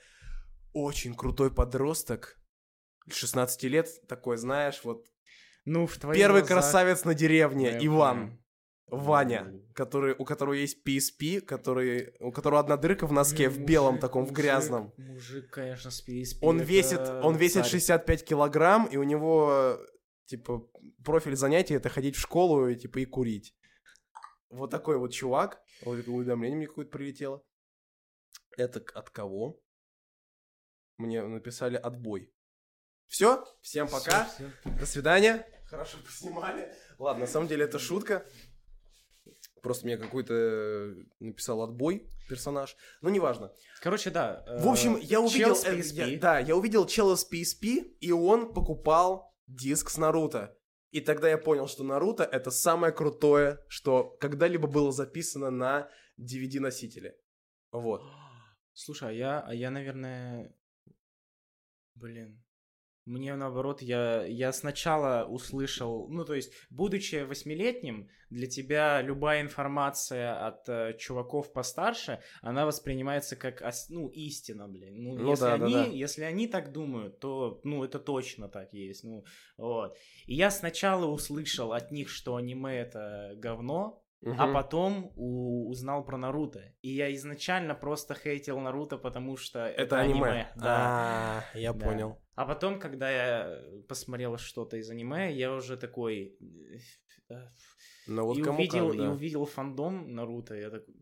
очень крутой подросток, 16 лет, такой, знаешь, вот, Ну, в твоих первый глазах- красавец на деревне, Я Иван. Ваня, который, у которого есть PSP, который, у которого одна дырка в носке, в белом Мужик, таком, в грязном. Мужик, конечно, с PSP. Он весит, он весит царь. 65 килограмм, и у него, типа, профиль занятий это ходить в школу и, типа, и курить. Вот такой вот чувак. Вот это уведомление мне какое-то прилетело. Это от кого? Мне написали отбой. Все, всем пока. Всё, всё. До свидания. Хорошо поснимали. Ладно, на самом деле это шутка. Просто мне какой-то написал отбой персонаж. Ну, неважно. Короче, да. В общем, э, я увидел... чел с э, PSP. я- да, я увидел чела с PSP, и он покупал диск с Наруто. И тогда я понял, что Наруто — это самое крутое, что когда-либо было записано на DVD-носителе. Вот. Слушай, а я, а я, наверное, блин, мне наоборот, я, я сначала услышал, ну, то есть, будучи восьмилетним, для тебя любая информация от э, чуваков постарше, она воспринимается как, ну, истина, блин. Ну, Ну если, да, да, они, да. если они так думают, то, ну, это точно так есть, ну, вот. И я сначала услышал от них, что аниме это говно, а Мгм. потом у- узнал про Наруто. И я изначально просто хейтил Наруто, потому что это, Это аниме. Да. А, я Да. понял. А потом, когда я посмотрел что-то из аниме, я уже такой... э, Ну вот и, кому увидел, как, да. и увидел фандом Наруто, я такой...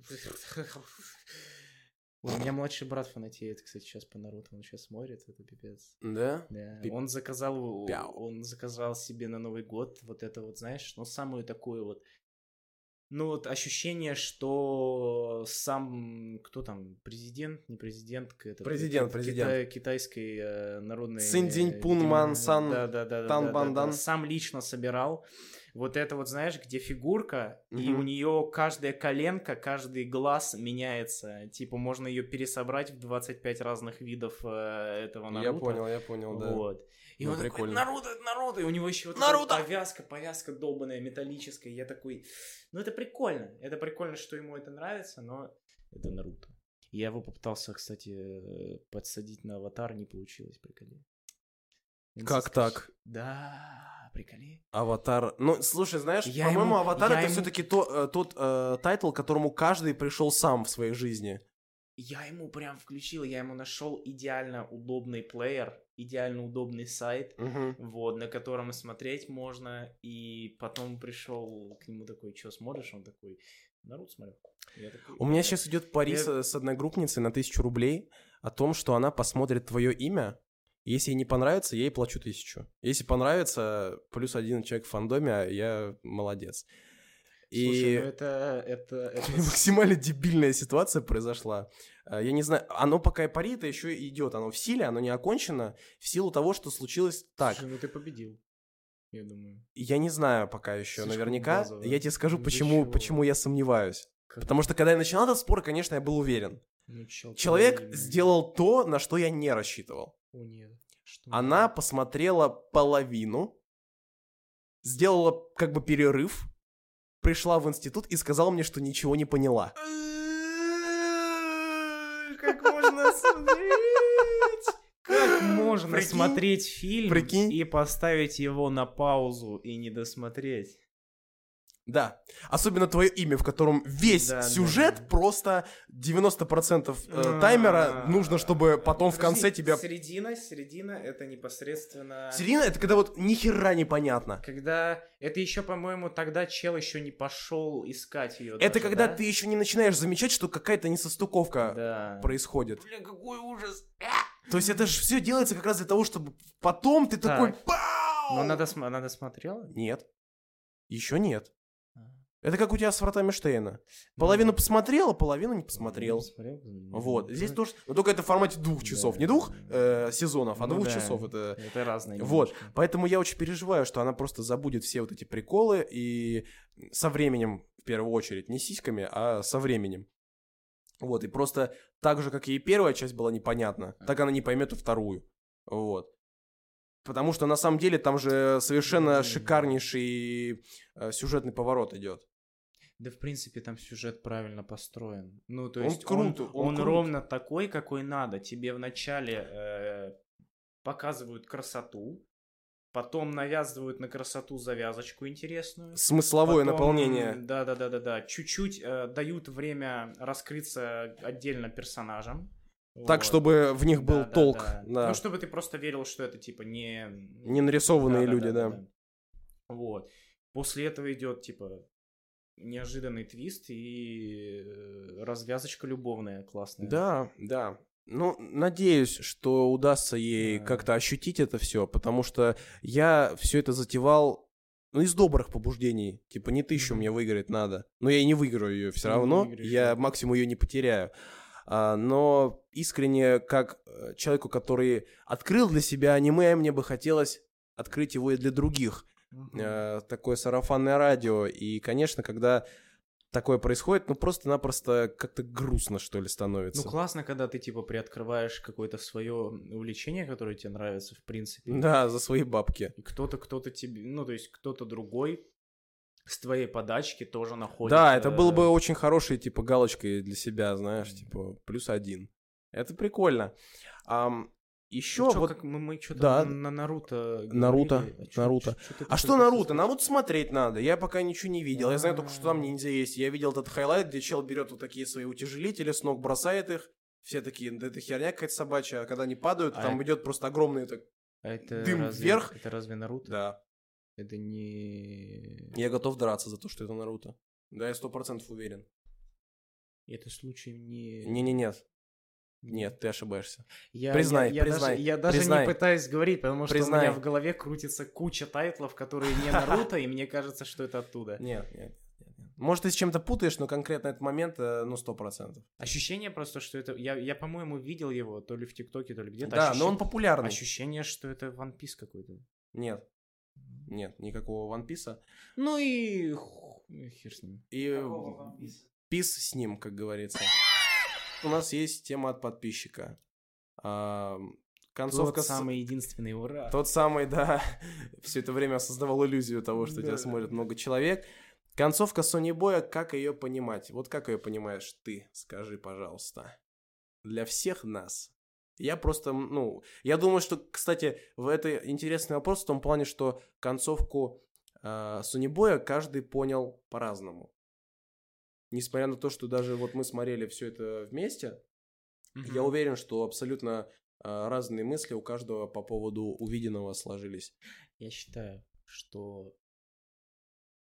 Ой, У меня младший брат фанатеет, кстати, сейчас по Наруто, он сейчас смотрит, это пипец. Да? Да. Он заказал, Пяу. он заказал себе на Новый год вот это вот, знаешь, ну самую такую вот, ну вот ощущение, что сам, кто там, президент, не президент, это, Президент, кита- президент. кита- китайской э, народной... Цин Цзиньпун э, Ман дем- Сан да, да, да, да, Тан да, да, Бан да, Дан. сам лично собирал. Вот это вот, знаешь, где фигурка, и Мгм. у нее каждая коленка, каждый глаз меняется. Типа можно ее пересобрать в 25 разных видов э, этого Наруто. Я понял, я понял, да. Вот. И Ну, он такой, прикольно. Наруто, Наруто, и у него еще вот Наруто! эта повязка, повязка долбанная, металлическая. Я такой, ну это прикольно, это прикольно, что ему это нравится, но это Наруто. Я его попытался, кстати, э, подсадить на аватар, не получилось, приколи. Как так? Да, приколи. Аватар. Ну, слушай, знаешь, Я по-моему, ему- Аватар я это ему- все-таки тот э, тайтл, к которому каждый пришел сам в своей жизни. Я ему прям включил, я ему нашел идеально удобный плеер, идеально удобный сайт, Мгм. вот, на котором смотреть можно, и потом пришел к нему такой, что смотришь? Он такой, Наруто смотрю. Такой, У меня «Э, сейчас идет пари Я- с, одногруппницей на тысячу рублей о том, что она посмотрит твое имя. и Если ей не понравится, я ей плачу тысячу. Если понравится, плюс один человек в фандоме, а я молодец. Слушай, И ну это, это, это... максимально дебильная ситуация произошла. А, Я не знаю, оно пока и пари, это еще идет, оно в силе, оно не окончено, в силу того, что случилось так. Слушай, ну ты победил, я думаю. Я не знаю пока еще Слишком наверняка. базово. Я тебе скажу, Ну, почему, чего? почему я сомневаюсь. Как- Потому что когда я начинал этот спор, конечно, я был уверен. Ну, чел, Человек ты- сделал то, на что я не рассчитывал. О, нет. Что Она посмотрела половину, сделала как бы перерыв, пришла в институт и сказала мне, что ничего не поняла. Как можно смотреть? Как можно Прикинь? смотреть фильм Прикинь? и поставить его на паузу и не досмотреть? Да. Особенно твое имя, в котором весь Да, да, сюжет да. просто 90% э, таймера нужно, чтобы потом в конце Подожди, тебя... Середина, середина это непосредственно... Середина, это когда вот ни хера непонятно. Когда... Это еще, по-моему, тогда чел еще не пошел искать ее. Это когда ты еще не начинаешь замечать, что какая-то несостыковка Да. происходит. Бля, какой ужас. То есть это же все делается как раз для того, чтобы потом ты такой Так. «Пау!» Но надо, надо смотрела? Нет. Еще нет. Это как у тебя с вратами Штейна. Половину Ну, посмотрел, а половину не посмотрел. посмотрел. Вот. Здесь тоже. Но только это в формате двух часов. Да. Не двух э, сезонов, а Ну двух да. часов. Это. Это разные. Вот. немножко. Поэтому я очень переживаю, что она просто забудет все вот эти приколы и со временем, в первую очередь, не сиськами, а со временем. Вот, и просто так же, как ей первая часть была непонятна, так она не поймет и вторую. Вот. Потому что на самом деле там же совершенно шикарнейший э, сюжетный поворот идет. Да, в принципе, там сюжет правильно построен. Ну, то Он есть крут, он, он он крут. ровно такой, какой надо. Тебе вначале э, показывают красоту, Потом навязывают на красоту завязочку интересную. Смысловое Потом, наполнение. Да, да, да, да, да. Чуть-чуть э, дают время раскрыться отдельно персонажам. Так, Вот. чтобы в них был Да, да, толк. да. Да. Ну, чтобы ты просто верил, что это типа не... Не нарисованные люди, да. Вот. После этого идет, типа, неожиданный твист и э, развязочка любовная классная. Да, да. Ну, надеюсь, что удастся ей Да. как-то ощутить это все, потому что я все это затевал, ну, из добрых побуждений. Типа, не тысячу мне выиграть надо. Но я и не выиграю ее все равно. Я да. максимум ее не потеряю. А, но искренне, как э, человеку, который открыл для себя аниме, мне бы хотелось открыть его и для других. Э, такое сарафанное радио. И, конечно, когда такое происходит, ну, просто-напросто как-то грустно, что ли, становится. Ну, классно, когда ты, типа, приоткрываешь какое-то свое увлечение, которое тебе нравится, в принципе. Да, за свои бабки. И кто-то, кто-то тебе, ну, то есть кто-то другой с твоей подачки тоже находит. Да, это было бы э, очень хорошей, типа, галочкой для себя, знаешь, типа, плюс один. Это прикольно. еще ну, чё, вот... как мы, мы что-то Да. на Наруто Наруто, говорили, а чё- Наруто. чё- чё А что Наруто? Наруто смотреть надо. Я пока ничего не видел. Я знаю только, что там А. ниндзя есть. Я видел этот highlight, где чел берет вот такие свои утяжелители, с ног бросает их. Все такие, да это херня какая-то собачья. А когда они падают, А там это- идет просто огромный так... А это дым разве- вверх. Это разве Наруто? Да. Это не... Я готов драться за то, что это Наруто. Да, я сто процентов уверен. Это случай не... Не-не-нет. Нет, ты ошибаешься. Я, Признай, я, я признай, Даже, я даже признай. не пытаюсь говорить, потому что Признай. у меня в голове крутится куча тайтлов, которые не Наруто, и мне кажется, что это оттуда. Нет, нет. Может, ты с чем-то путаешь, но конкретно этот момент, э, ну, сто процентов. Ощущение просто, что это... Я, я по-моему, видел его то ли в ТикТоке, то ли где-то. Да, Ощущ- но он популярный. Ощущение, что это One Piece какой-то. Нет. Нет, никакого One Piece. Ну и... Хер с ним. И Какого One Piece? пис с ним, как говорится. У нас есть тема от подписчика. А, концовка... Тот с- самый единственный, ура. Тот самый, да, все это время создавал иллюзию того, что тебя Да. смотрит много человек. Концовка Сони Боя, как ее понимать? Вот как ее понимаешь ты? Скажи, пожалуйста. Для всех нас. Я просто, ну, я думаю, что, кстати, в это интересный вопрос в том плане, что концовку э, Сони Боя каждый понял по-разному. Несмотря на то, что даже вот мы смотрели все это вместе, я уверен, что абсолютно э, разные мысли у каждого по поводу увиденного сложились. Я считаю, что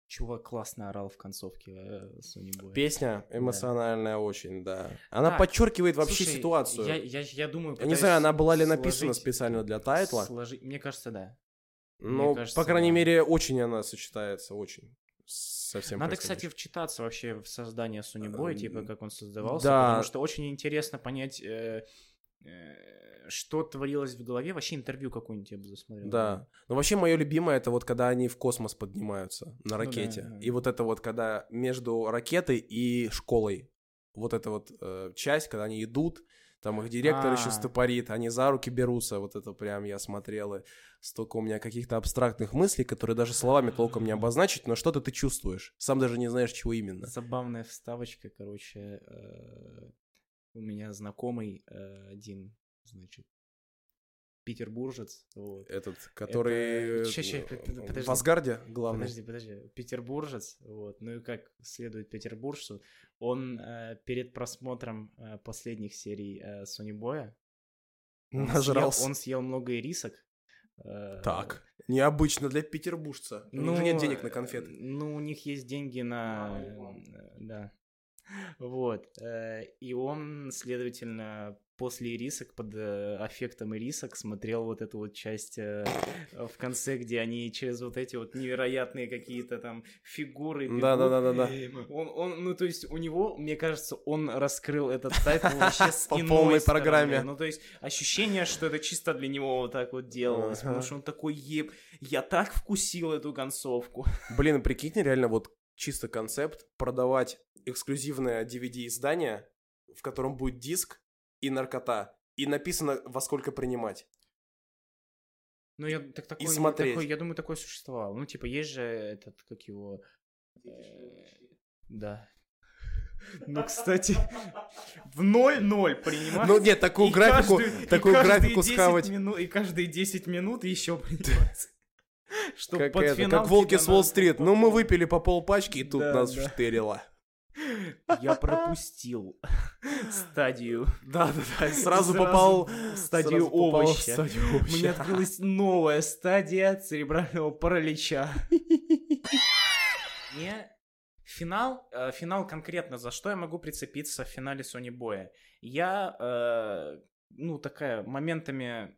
чувак классно орал в концовке э, Sony Boy. Песня эмоциональная очень, да. Она Так, подчеркивает вообще Слушай, ситуацию. Я, я, я думаю, Я не знаю, она была ли написана сложить- специально для тайтла, сложить- Мне кажется, да. кажется, по крайней да. мере, очень она сочетается, очень. Со всем Надо, кстати, вчитаться вообще в создание Sony Boy, Эм, типа, как он создавался, да. потому что очень интересно понять, э, э, что творилось в голове. Вообще интервью какое-нибудь я бы засмотрел. Да. Но вообще мое любимое это вот когда они в космос поднимаются на Ну да, ракете. да. И вот это вот когда между ракетой и школой. Вот эта вот э, часть, когда они идут, там их директор еще А. стопорит, они за руки берутся. Вот это прям я смотрел. И столько у меня каких-то абстрактных мыслей, которые даже словами толком не обозначить, но что-то ты чувствуешь. Сам даже не знаешь, чего именно. Забавная вставочка, короче, э, у меня знакомый э, один, значит, петербуржец, вот. Этот, который ща, ща, п- подожди. в Асгарде главный. Подожди, подожди. Петербуржец, вот. Ну и как следует петербуржцу, он э, перед просмотром э, последних серий э, Sony Boy он съел, Нажрался. он съел много ирисок. э, Так, необычно для петербуржца. У них же нет денег на конфеты. Ну, у них есть деньги на... Да. Вот. э, И он, следовательно, после ирисок, под э, аффектом ирисок, смотрел вот эту вот часть э, в конце, где они через вот эти вот невероятные какие-то там фигуры бегут. Да-да-да-да-да. Он, он, ну, то есть у него, мне кажется, он раскрыл этот тайтл вообще с По иной полной стороны. программе. Ну, то есть ощущение, что это чисто для него вот так вот делалось, потому что он такой, еб, я так вкусил эту концовку. Блин, прикиньте, реально вот чисто концепт продавать эксклюзивное DVD-издание, в котором будет диск и наркота, и написано во сколько принимать. Ну, я так такой, смотреть. такой- я думаю, такое существовало. Ну, типа, есть же этот, как его... э, Да. Ну, кстати, в 0-0 принимать. Ну нет, такую И графику, каждую- и такую графику 10 схавать. и каждые 10 минут еще принимать. Как, под это, финал как волки с Уолл-стрит. Ну, мы выпили по полпачки, и тут Да, нас да. вштырило. Я пропустил стадию. Да-да-да, сразу попал в стадию овоща. меня открылась новая стадия церебрального паралича. Не финал, э, финал конкретно за что я могу прицепиться в финале Sony Боя. Я, э, ну такая моментами,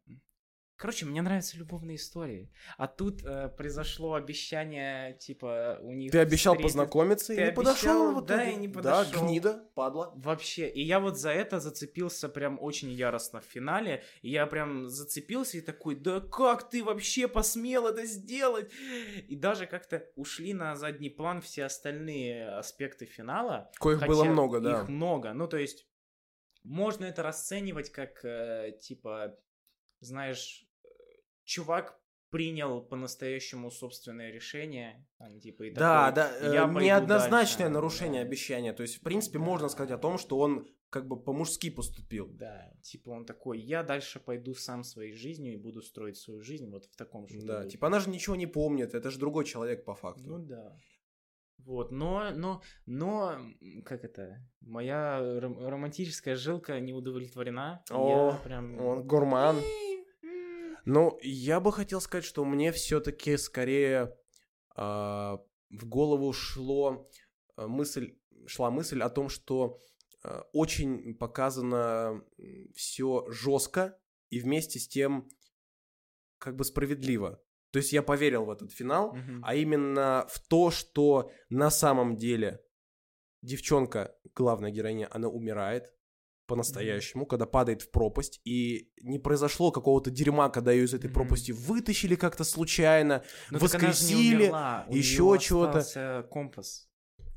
короче, мне нравятся любовные истории. А тут э, произошло обещание, типа у них. Ты обещал встретиться. познакомиться и Ты не подошел. обещал, в да, и не Да, подошел. гнида, падла. Вообще, и я вот за это зацепился прям очень яростно в финале. И я прям зацепился и такой, да как ты вообще посмел это сделать? И даже как-то ушли на задний план все остальные аспекты финала. Коих было много, да. Их много. Ну, то есть, можно это расценивать как, э, типа, знаешь, чувак принял по-настоящему собственное решение. там, типа, и Да, такой, да, э, «Я неоднозначное дальше». нарушение Да. обещания. То есть, в принципе, можно сказать о том, что он как бы по-мужски поступил. Да, типа он такой, я дальше пойду сам своей жизнью и буду строить свою жизнь вот в таком же Да, духе». типа она же ничего не помнит, это же другой человек по факту. Ну да. Вот, но, но, но, как это, моя ром- романтическая жилка не удовлетворена. О, я прям... Он гурман. Ну, я бы хотел сказать, что мне все-таки скорее а, в голову шло а, мысль, шла мысль о том, что а, очень показано все жестко и вместе с тем как бы справедливо. То есть я поверил в этот финал, Мгм. а именно в то, что на самом деле девчонка, главная героиня, она умирает по-настоящему, когда падает в пропасть, и не произошло какого-то дерьма, когда ее из этой Мгм. пропасти вытащили как-то случайно, Ну, же не воскресили, умерла, неё чего-то. компас.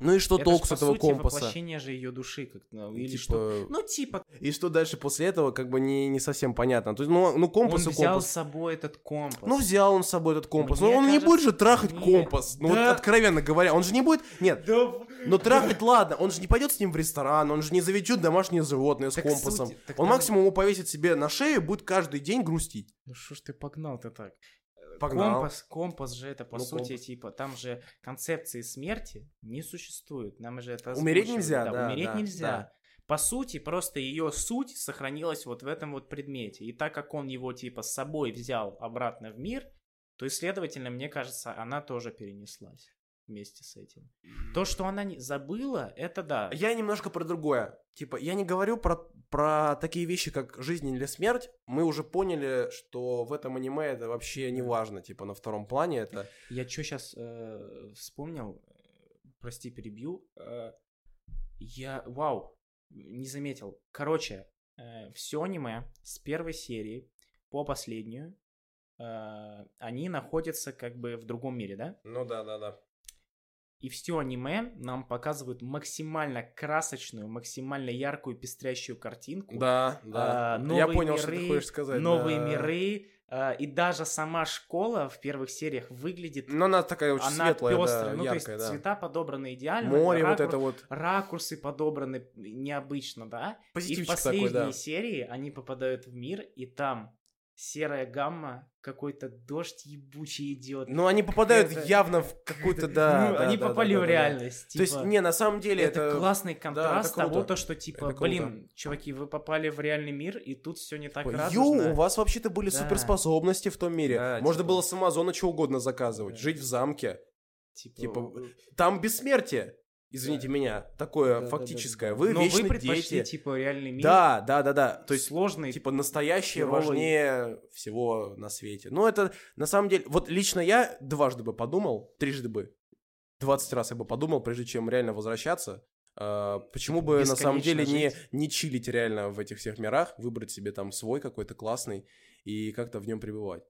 ну и что Это толку ж, с этого сути, компаса? воплощение же ее души, как, ну, или Типа, что. Ну, типа, И что дальше после этого, как бы не, не совсем понятно. То есть, ну, ну компас он и взял компас. с собой этот компас. Ну, взял он с собой этот компас. Мне но он не кажется, будет же трахать нет. компас. Ну, вот Да. откровенно говоря, он же не будет... Нет, Да, но трахать ладно, он же не пойдет с ним в ресторан, он же не заведет домашнее животное с Так компасом. суть- он там- максимум его повесит себе на шею и будет каждый день грустить. Ну что ж ты погнал-то так? Погнал. Компас, компас же это, по Ну, сути, компас. типа, там же концепции смерти не существует. Нам же это Умереть нельзя, да, умереть да, нельзя. да. По сути, просто ее суть сохранилась вот в этом вот предмете. И так как он его, типа, с собой взял обратно в мир, то, и, следовательно, мне кажется, она тоже перенеслась вместе с этим. То, что она не забыла, это да. Я немножко про другое. Типа, я не говорю про, про такие вещи, как жизнь или смерть. Мы уже поняли, что в этом аниме это вообще не важно. Типа, на втором плане это... Я что сейчас вспомнил, э, прости, перебью. э, я, вау, не заметил. Короче, все аниме с первой серии по последнюю, э, они находятся как бы в другом мире, да? Ну да, да, да. И все аниме нам показывают максимально красочную, максимально яркую, пестрящую картинку. Да, да. А, я новые понял, что ты миры, хочешь сказать. Новые да. миры. а, и даже сама школа в первых сериях выглядит Но она такая очень она светлая, пестрая, да, ну яркая, то есть да. цвета подобраны идеально, Море вот ракур- это вот. ракурсы подобраны необычно, да. И в Позитивчик последней такой, да. серии они попадают в мир, и там серая гамма, какой-то дождь ебучий идет. Ну, они попадают Это- явно в какую-то, да. Ну, да, они да, попали да, в да, да. реальность. То есть, типа, не, на самом деле это, это... классный контраст круто. того, то, что типа, Это круто. блин, чуваки, вы попали в реальный мир, и тут все не так Ой, радужно. Йоу, у вас вообще-то были Да. суперспособности в том мире. Да, Можно типа- было с Амазона что угодно заказывать. Да. Жить в замке. Типа, типа, Там бессмертие. Извините меня. Такое Да, да, фактическое. да, да. Вы Но вечно вы предпочли, дети. типа, реальный мир. Да, да, да, да. То есть, сложный. типа, настоящее херовый. важнее всего на свете. Ну, это, на самом деле, вот лично я дважды бы подумал, трижды бы, 20 раз я бы подумал, прежде чем реально возвращаться. А, почему бы на самом деле не, не чилить реально в этих всех мирах, выбрать себе там свой какой-то классный и как-то в нем пребывать.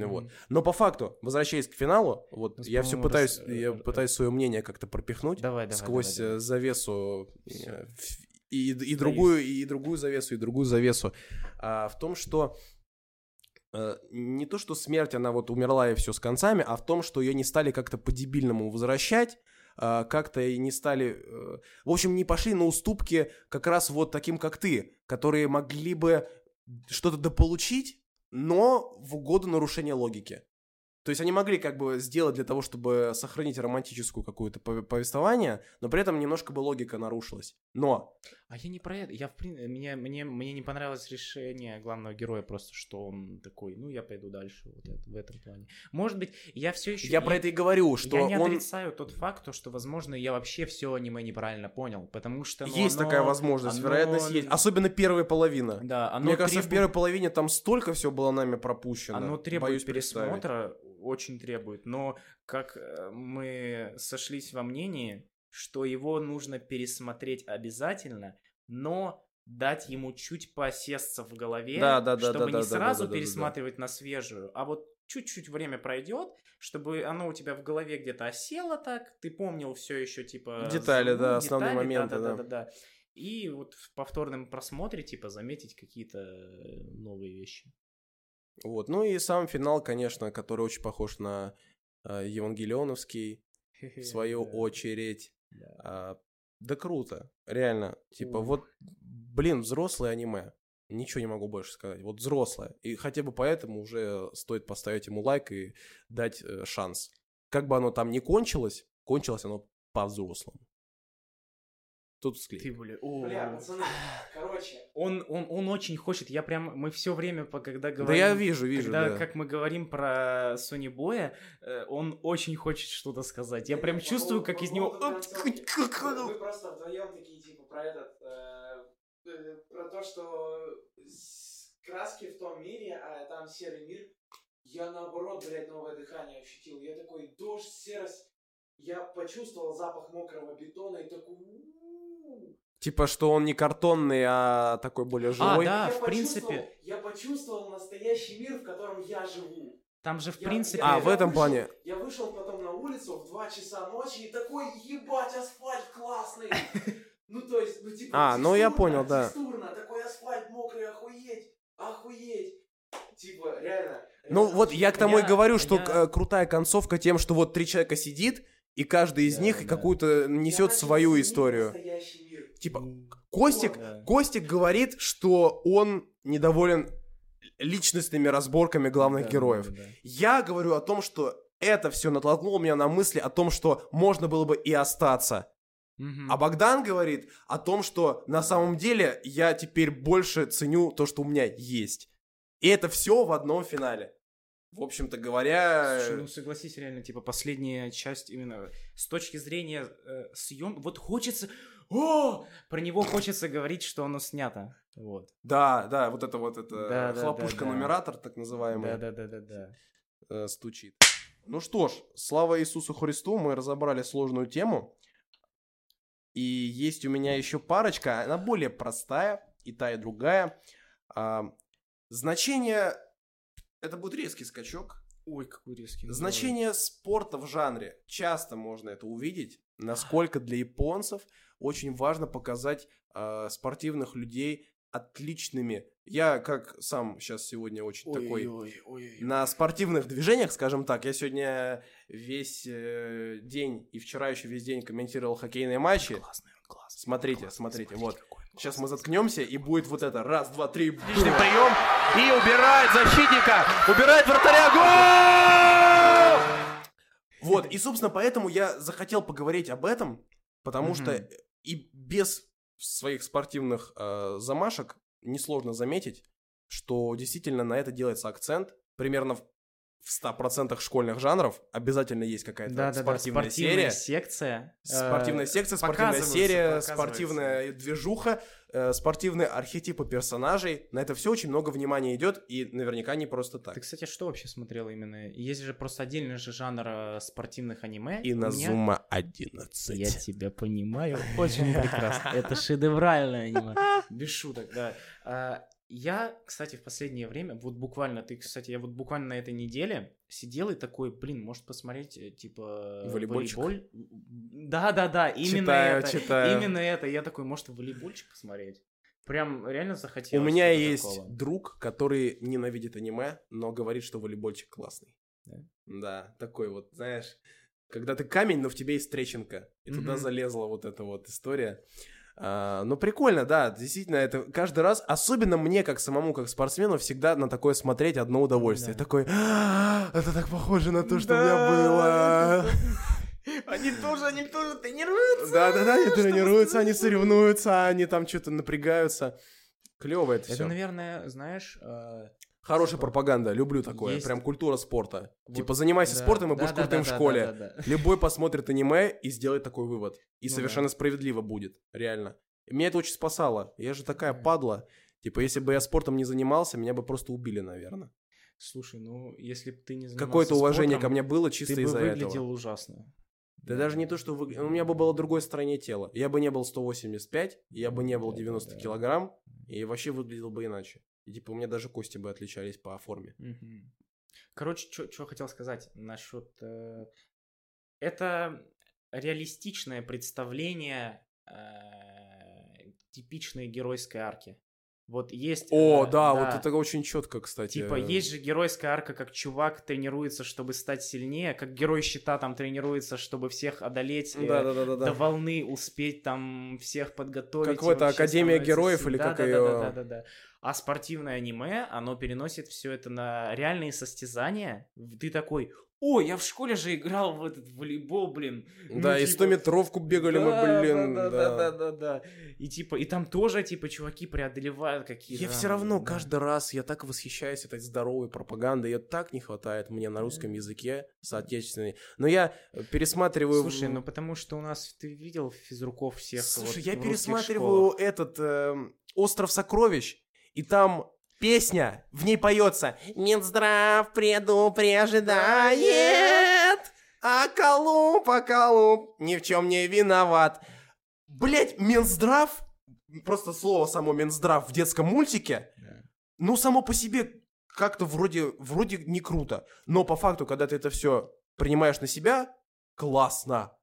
Ну вот. Но по факту, возвращаясь к финалу, вот Нас, я все пытаюсь, рас- я э, пытаюсь свое мнение как-то пропихнуть Давай, давай. сквозь давай, давай. э, завесу э, Всё. в- и, и другую и другую завесу и другую завесу а, в том, что не то, что смерть она вот умерла и все с концами, а в том, что ее не стали как-то по-дебильному возвращать, а, как-то и не стали, в общем, не пошли на уступки как раз вот таким, как ты, которые могли бы что-то дополучить, но в угоду нарушения логики. То есть они могли как бы сделать для того, чтобы сохранить романтическую какую-то пов- повествование, но при этом немножко бы логика нарушилась. Но А я не про это. Я в принципе, мне, мне, мне не понравилось решение главного героя, просто что он такой, ну я пойду дальше вот это, в этом плане. Может быть, я все еще. я про это и говорю, что я не он... отрицаю тот факт, то, что, возможно, я вообще все аниме неправильно понял, потому что... ну, Есть оно- такая возможность, оно- вероятность есть. Особенно первая половина. Да, оно Мне кажется, в требует- первой половине там столько всего было нами пропущено. Оно требует Боюсь пересмотра, очень требует, но как э, мы сошлись во мнении, что его нужно пересмотреть обязательно, но дать ему чуть посесться в голове, Да, да, да, чтобы да, не да, да, сразу да, да, да, да. пересматривать на свежую, а вот чуть-чуть время пройдет, чтобы оно у тебя в голове где-то осело так, ты помнил все еще типа Детали, ну, да, основные детали, моменты, да, да, да. да, да. И вот в повторном просмотре типа заметить какие-то новые вещи. Вот. Ну и сам финал, конечно, который очень похож на э, евангелионовский, в свою Да. очередь. Да. Да круто, реально. Типа, Ух. вот, блин, взрослое аниме. Ничего не могу больше сказать. Вот взрослое. И хотя бы поэтому уже стоит поставить ему лайк и дать э, шанс. Как бы оно там ни кончилось, кончилось оно по-взрослому. Тут склей. Ты, бля, о. Бля, пацаны, короче, Он, он, он очень хочет, я прям, мы все время, когда говорим... Да я вижу, вижу, когда, да. как мы говорим про Сони Боя, э, он очень хочет что-то сказать. Я прям чувствую, как из него... Вы просто вдвоем такие, типа, про этот, э, э, про то, что краски в том мире, а там серый мир, я наоборот, блядь, новое дыхание ощутил. Я такой, дождь, серость, я почувствовал запах мокрого бетона и такой. Типа, что он не картонный, а такой более живой. да. Я в принципе. Я почувствовал настоящий мир, в котором я живу. Там же, в Я- принципе... А, я в этом вышел- плане. Я вышел потом на улицу в 2 часа ночи и такой, ебать, асфальт классный. Ну, то есть, ну, типа, А, ну, я понял, да. Текстурно, такой асфальт мокрый, охуеть, охуеть. Типа, реально. Ну вот я к тому и Я- говорю, что я- э, крутая концовка тем, что вот три человека сидит, и каждый из них какую-то Я несет свою историю. настоящий. Типа, Костик. Костик говорит, что он недоволен личностными разборками главных Да, героев. да, да. Я говорю о том, что это все натолкнуло меня на мысли о том, что можно было бы и остаться. Мгм. А Богдан говорит о том, что на самом деле я теперь больше ценю то, что у меня есть. И это все в одном финале. В общем-то говоря... Слушай, ну согласись, реально, типа, последняя часть именно с точки зрения съем... Вот хочется... О! Про него хочется говорить, что оно снято. Вот. Да, да, вот это вот это Да, да, хлопушка-нумератор, так называемый, Да-да-да-да-да. э, стучит. Ну что ж, слава Иисусу Христу, мы разобрали сложную тему. И есть у меня еще парочка, она более простая, и та, и другая. А, значение... Это будет резкий скачок. Ой, какой резкий. Значение спорта в жанре. Часто можно это увидеть, насколько для японцев очень важно показать э, спортивных людей отличными. Я, как сам сейчас сегодня очень давай. такой Ой, ой, ой. на спортивных движениях, скажем так, я сегодня весь э, день и вчера еще весь день комментировал хоккейные матчи. Классный классный. Смотрите, Классный, смотрите, смотри, вот. Сейчас мы заткнемся, и будет вот это. Раз, два, три. Отличный прием. И убирает защитника. Убирает вратаря. Гол! Вот, и, собственно, поэтому я захотел поговорить об этом, потому Мгм. что и без своих спортивных э, замашек несложно заметить, что действительно на это делается акцент. Примерно в в 100% школьных жанров обязательно есть какая-то Да-да-да, спортивная, спортивная серия. секция. э, Спортивная секция, спортивная серия, спортивная движуха, э, спортивные архетипы персонажей. На это все очень много внимания идет, и наверняка не просто так. Ты, кстати, что вообще смотрел именно? Есть же просто отдельный же жанр э, спортивных аниме. И на меня- Зума 11. Я тебя понимаю. Очень прекрасно. Это шедевральное аниме. Без шуток, да. Я, кстати, в последнее время, вот буквально, ты, кстати, я вот буквально на этой неделе сидел и такой, блин, может посмотреть, э, типа, Волейбольчик? волейболь? Да-да-да, именно Читаю, это. читаю. Именно это. Я такой, может, волейбольчик посмотреть? Прям реально У захотелось. меня есть такого. друг, который ненавидит аниме, но говорит, что волейбольчик классный. Да? Да, такой вот, знаешь, когда ты камень, но в тебе есть трещинка, и туда Мгм. залезла вот эта вот история. А, ну, прикольно, да, действительно, это каждый раз, особенно мне, как самому, как спортсмену, всегда на такое смотреть одно удовольствие. Да. Такой, «А, это так похоже на то, что у Да, меня было. Они тоже, они тоже тренируются. Да-да-да, они чтобы тренируются, они соревнуются, они там что-то напрягаются. Клево это Это, все. наверное, знаешь, э, Хорошая пропаганда, люблю такое. Есть- Прям культура спорта. Вот, Типа, занимайся да, спортом и да, будешь да, крутым да, в да, школе. да, да, да. Любой посмотрит аниме и сделает такой вывод. И Ну совершенно да. справедливо будет, реально. И меня это очень спасало. Я же такая Да. падла. Типа, если бы я спортом не занимался, меня бы просто убили, наверное. Слушай, ну, если бы ты не занимался Какое-то уважение ко спортом, мне было ты чисто бы из-за выглядел этого. ужасно. Да даже не то, что вы... у меня бы было другое строение тела. Я бы не был 185, я бы не был Да, 90 да. килограмм, и вообще выглядел бы иначе. И типа у меня даже кости бы отличались по форме. Мгм. Короче, что хотел сказать насчет... э, это реалистичное представление э, типичной геройской арки. Вот есть... О, э, да, вот это очень четко, кстати. Типа, есть же геройская арка, как чувак тренируется, чтобы стать сильнее, как герой щита там тренируется, чтобы всех одолеть, э, Да, да, да, да, до да. волны успеть там всех подготовить. Как в это Академия героев сильным. или Да, как да, её- Да, да, да, да. А спортивное аниме, оно переносит все это на реальные состязания. Ты такой, о, я в школе же играл в этот волейбол, блин. Ну, Да, и типа, 100-метровку бегали мы, да, блин. да, да. да, да, да, да. И типа, и там тоже, типа, чуваки преодолевают какие-то. Я все равно да. каждый раз, я так восхищаюсь этой здоровой пропагандой, ее так не хватает мне на русском языке соотечественной. Но я э, пересматриваю... Слушай, ну потому что у нас, ты видел физруков всех Слушай, вот я пересматриваю школах? этот эм, «Остров сокровищ», и там песня, в ней поется «Минздрав предупреждает, а Колумб, а Колумб ни в чем не виноват». Блять, Минздрав, просто слово само Минздрав в детском мультике, ну, само по себе как-то вроде, вроде не круто. Но по факту, когда ты это все принимаешь на себя, классно.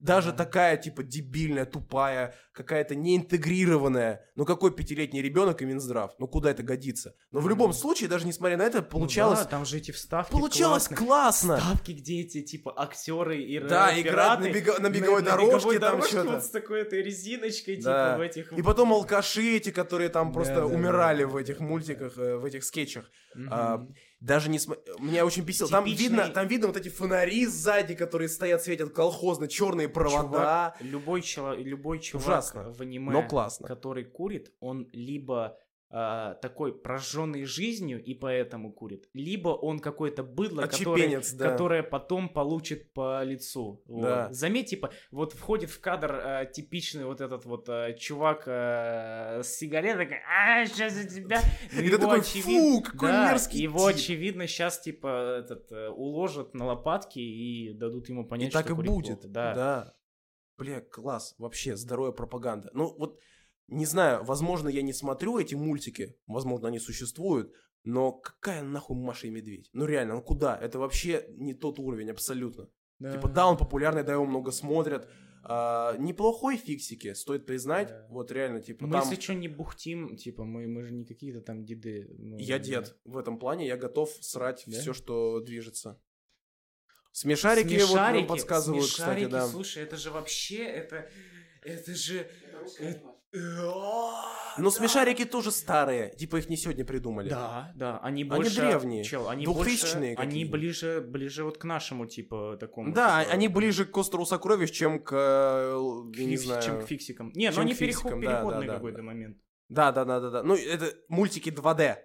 Даже Да. такая, типа, дебильная, тупая, какая-то неинтегрированная. Ну, какой пятилетний ребенок и Минздрав? Ну, куда это годится? Но в любом случае, даже несмотря на это, Ну получалось... да, там же эти вставки получалось классные. классно! Вставки, где эти, типа, актеры и Да, играть на, бега- на беговой дорожке, там дорожке что-то. вот с такой этой резиночкой, Да. типа, в этих... И потом алкаши эти, которые там Да, просто да, умирали да, в да, этих да, мультиках, э, в этих скетчах. Мгм. а, Даже не см... Меня очень бесило. Там Типичный- видно, там видно вот эти фонари сзади, которые стоят, светят колхозно, черные провода. Чувак, любой, чело- любой чувак Ужасно, в аниме, но классно. который курит, он либо а, такой прожженный жизнью и поэтому курит, либо он какой-то быдло, который, да. которое потом получит по лицу. Вот. Да. Заметь, типа, вот входит в кадр а, типичный вот этот вот а, чувак а, с сигаретой, такой, а, сейчас за тебя. Ну, И его такой, очевид- фу, какой да, мерзкий Его тип. очевидно сейчас типа этот э, уложат на лопатки и дадут ему понять, И так что и курить будет. плохо. Да. да. Бля, класс. Вообще, здоровая пропаганда. Ну, вот, не знаю, возможно, я не смотрю эти мультики, возможно, они существуют, но какая нахуй Маша и Медведь? Ну, реально, ну куда? Это вообще не тот уровень, абсолютно. Типа, да, он популярный, да, его много смотрят. А, неплохой фиксики, стоит признать. Да. Вот реально, типа, Мы, там... если что, не бухтим, типа, мы, мы же не какие-то там деды. ну, Я да. дед. В этом плане я готов срать Да? все, что движется. Смешарики, вот нам Смешарики, подсказывают, смешарики, кстати, да. слушай, это же вообще, это, это же... Это. Но смешарики тоже старые, типа их не сегодня придумали. Да, да, они Они больше... древние, Чел, они двухтысячные больше, они ближе, ближе вот к нашему, типа, такому. Да, типа, они ближе к острову сокровищ, чем к, э, я не фикс- знаю. чем к фиксикам. Не, ну чем они к фиксикам, переход, да, да, переходный да, какой-то да. момент. Да, да, да, да, да. Ну, это мультики 2D.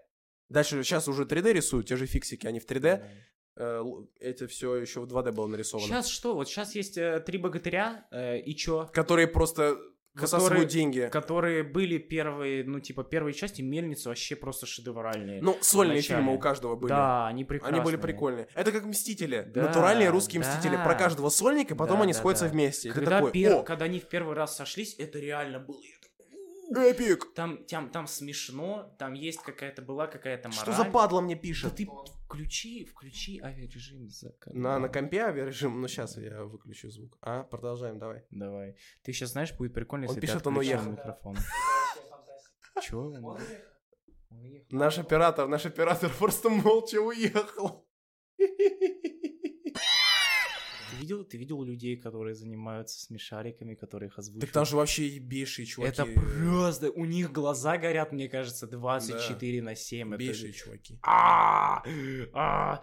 Дальше сейчас уже 3D рисуют, те же фиксики, они в 3D. Э, л- Это все еще в 2D было нарисовано. Сейчас что? Вот сейчас есть э, три богатыря, э, и чё? Которые просто высасывают деньги. Которые были первые, ну, типа, первые части Мельницы вообще просто шедевральные. Ну, сольные Вначале. фильмы у каждого были. Да, они прекрасные. Они были прикольные. Это как Мстители. Да, Натуральные русские да. Мстители. Про каждого сольника, потом Да, они да, сходятся да. вместе. Когда, такой, пер- о, когда они в первый раз сошлись, это реально было. Эпик! Там, там, там смешно, там есть какая-то, была какая-то мораль. Что за падла мне Да пишет? ты включи, включи авиарежим за На, на компе авиарежим, ну сейчас я выключу звук. А, продолжаем, давай. Давай. Ты сейчас знаешь, будет прикольно, Он если пишет, ты он уехал. микрофон. Чё? он? Уехал. Он уехал. Наш оператор, наш оператор просто молча уехал. Ты видел, ты видел людей, которые занимаются смешариками, которые их озвучивают? Так там же вообще ебейшие чуваки. Это просто... У них глаза горят, мне кажется, 24 на 7. Это Ебейшие же- чуваки. А, а,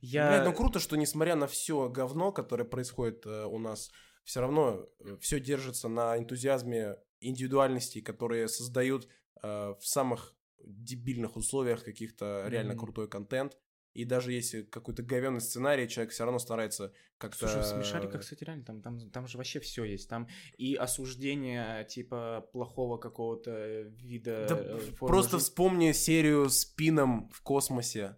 Я... Блядь, ну круто, что несмотря на все говно, которое происходит э, у нас, все равно все держится на энтузиазме индивидуальностей, которые создают э, в самых дебильных условиях каких-то реально Мгм. крутой контент. И даже если какой-то говенный сценарий, человек все равно старается как-то... Слушай, в смешариках, кстати, реально, там, там, там же вообще все есть. Там и осуждение, типа, плохого какого-то вида Да э, просто жизни. вспомни серию с Пином в космосе.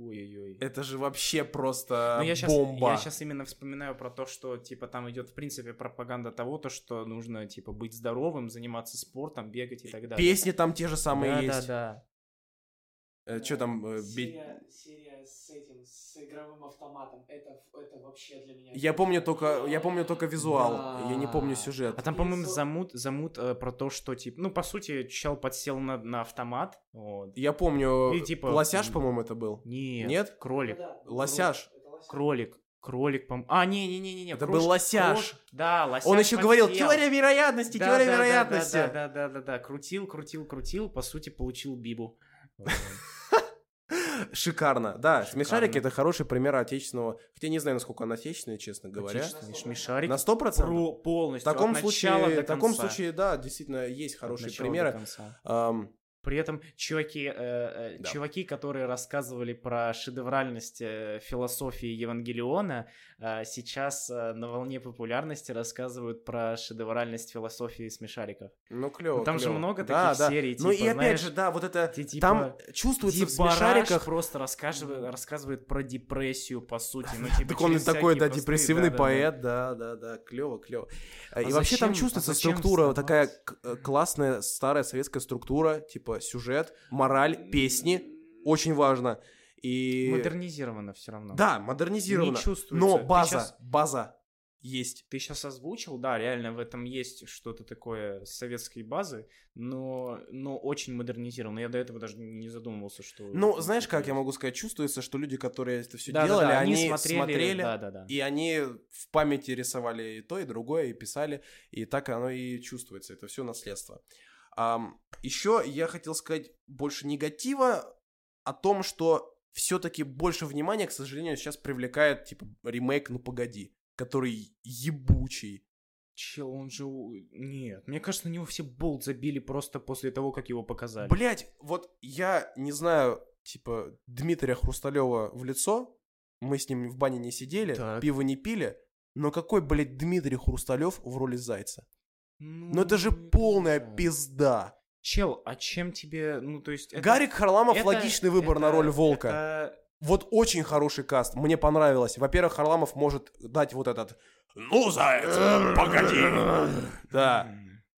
Ой-ой-ой. Это же вообще просто Ну, я сейчас, бомба. я сейчас именно вспоминаю про то, что, типа, там идет, в принципе, пропаганда того, то, что нужно, типа, быть здоровым, заниматься спортом, бегать и так далее. Песни там те же самые да, есть. Да, Что там? э, Серия, серия с этим, с игровым автоматом, это, это вообще для меня... Я помню только, я помню только визуал, я не помню Да. сюжет. А там, по-моему, замут, замут э, про то, что, типа, ну, по сути, чел подсел на, на автомат, вот. Я помню, И типа- лосяш, по-моему, это был. Нет, Нет? кролик. Да, Лосяш. это лосяш. Кролик. Кролик, по А, не-не-не-не. Это был лосяж. Да, лосяш Он еще говорил, подсел. теория вероятности, Да, теория да, да, вероятности. Да, да, да, да, да. Крутил, крутил, крутил, по сути, получил бибу. Шикарно. Да, Шикарно. смешарики это хороший пример отечественного. Хотя не знаю, насколько он отечественный, честно говоря. Отечественный шмешарик. На сто процентов. Про- В полностью. таком случае, в таком случае, да, действительно есть хорошие примеры. При этом чуваки, э, э, Да. чуваки, которые рассказывали про шедевральность э, философии Евангелиона, э, сейчас э, на волне популярности рассказывают про шедевральность философии смешариков. ну, клево. Ну, там же клево. много Да, таких да. серий, Ну типа, и опять знаешь, же, да, вот это где, типа, там чувствуется в смешариках. просто рассказывает, рассказывает про депрессию, по сути. Ну, типа, Так он и такой, да, простые- депрессивный да-да-да. поэт, да, да, да, клево, клево. А и вообще там зачем- чувствуется а зачем структура, такая э, классная старая советская структура, типа сюжет, мораль, песни, очень важно. И Модернизировано все равно. да, модернизировано. Не чувствуется. Но база, щас- база есть. Ты сейчас озвучил, да, реально в этом есть что-то такое с советской базы, но, но очень модернизировано. Я до этого даже не задумывался, что... Ну, знаешь, как я могу сказать, чувствуется, что люди, которые это все Да, да, делали, да, они, смотрели, смотрели, да, да, да. и они в памяти рисовали и то, и другое, и писали, и так оно и чувствуется. Это все наследство. Еще я хотел сказать больше негатива о том, что все-таки больше внимания, к сожалению, сейчас привлекает типа ремейк «Ну погоди», который ебучий. Чел, он же... Нет, мне кажется, на него все болт забили просто после того, как его показали. Блять, вот я не знаю, типа, Дмитрия Хрусталева в лицо, мы с ним в бане не сидели, Так. пиво не пили, но какой, блядь, Дмитрий Хрусталев в роли Зайца? Ну, Ну это же полная пизда. Чел, а чем тебе... Ну, то есть... это- Гарик Харламов это- логичный выбор на это- роль Волка. это- Вот очень хороший каст, мне понравилось. Во-первых, Харламов может дать вот этот «Ну, Заяц, погоди!» Да.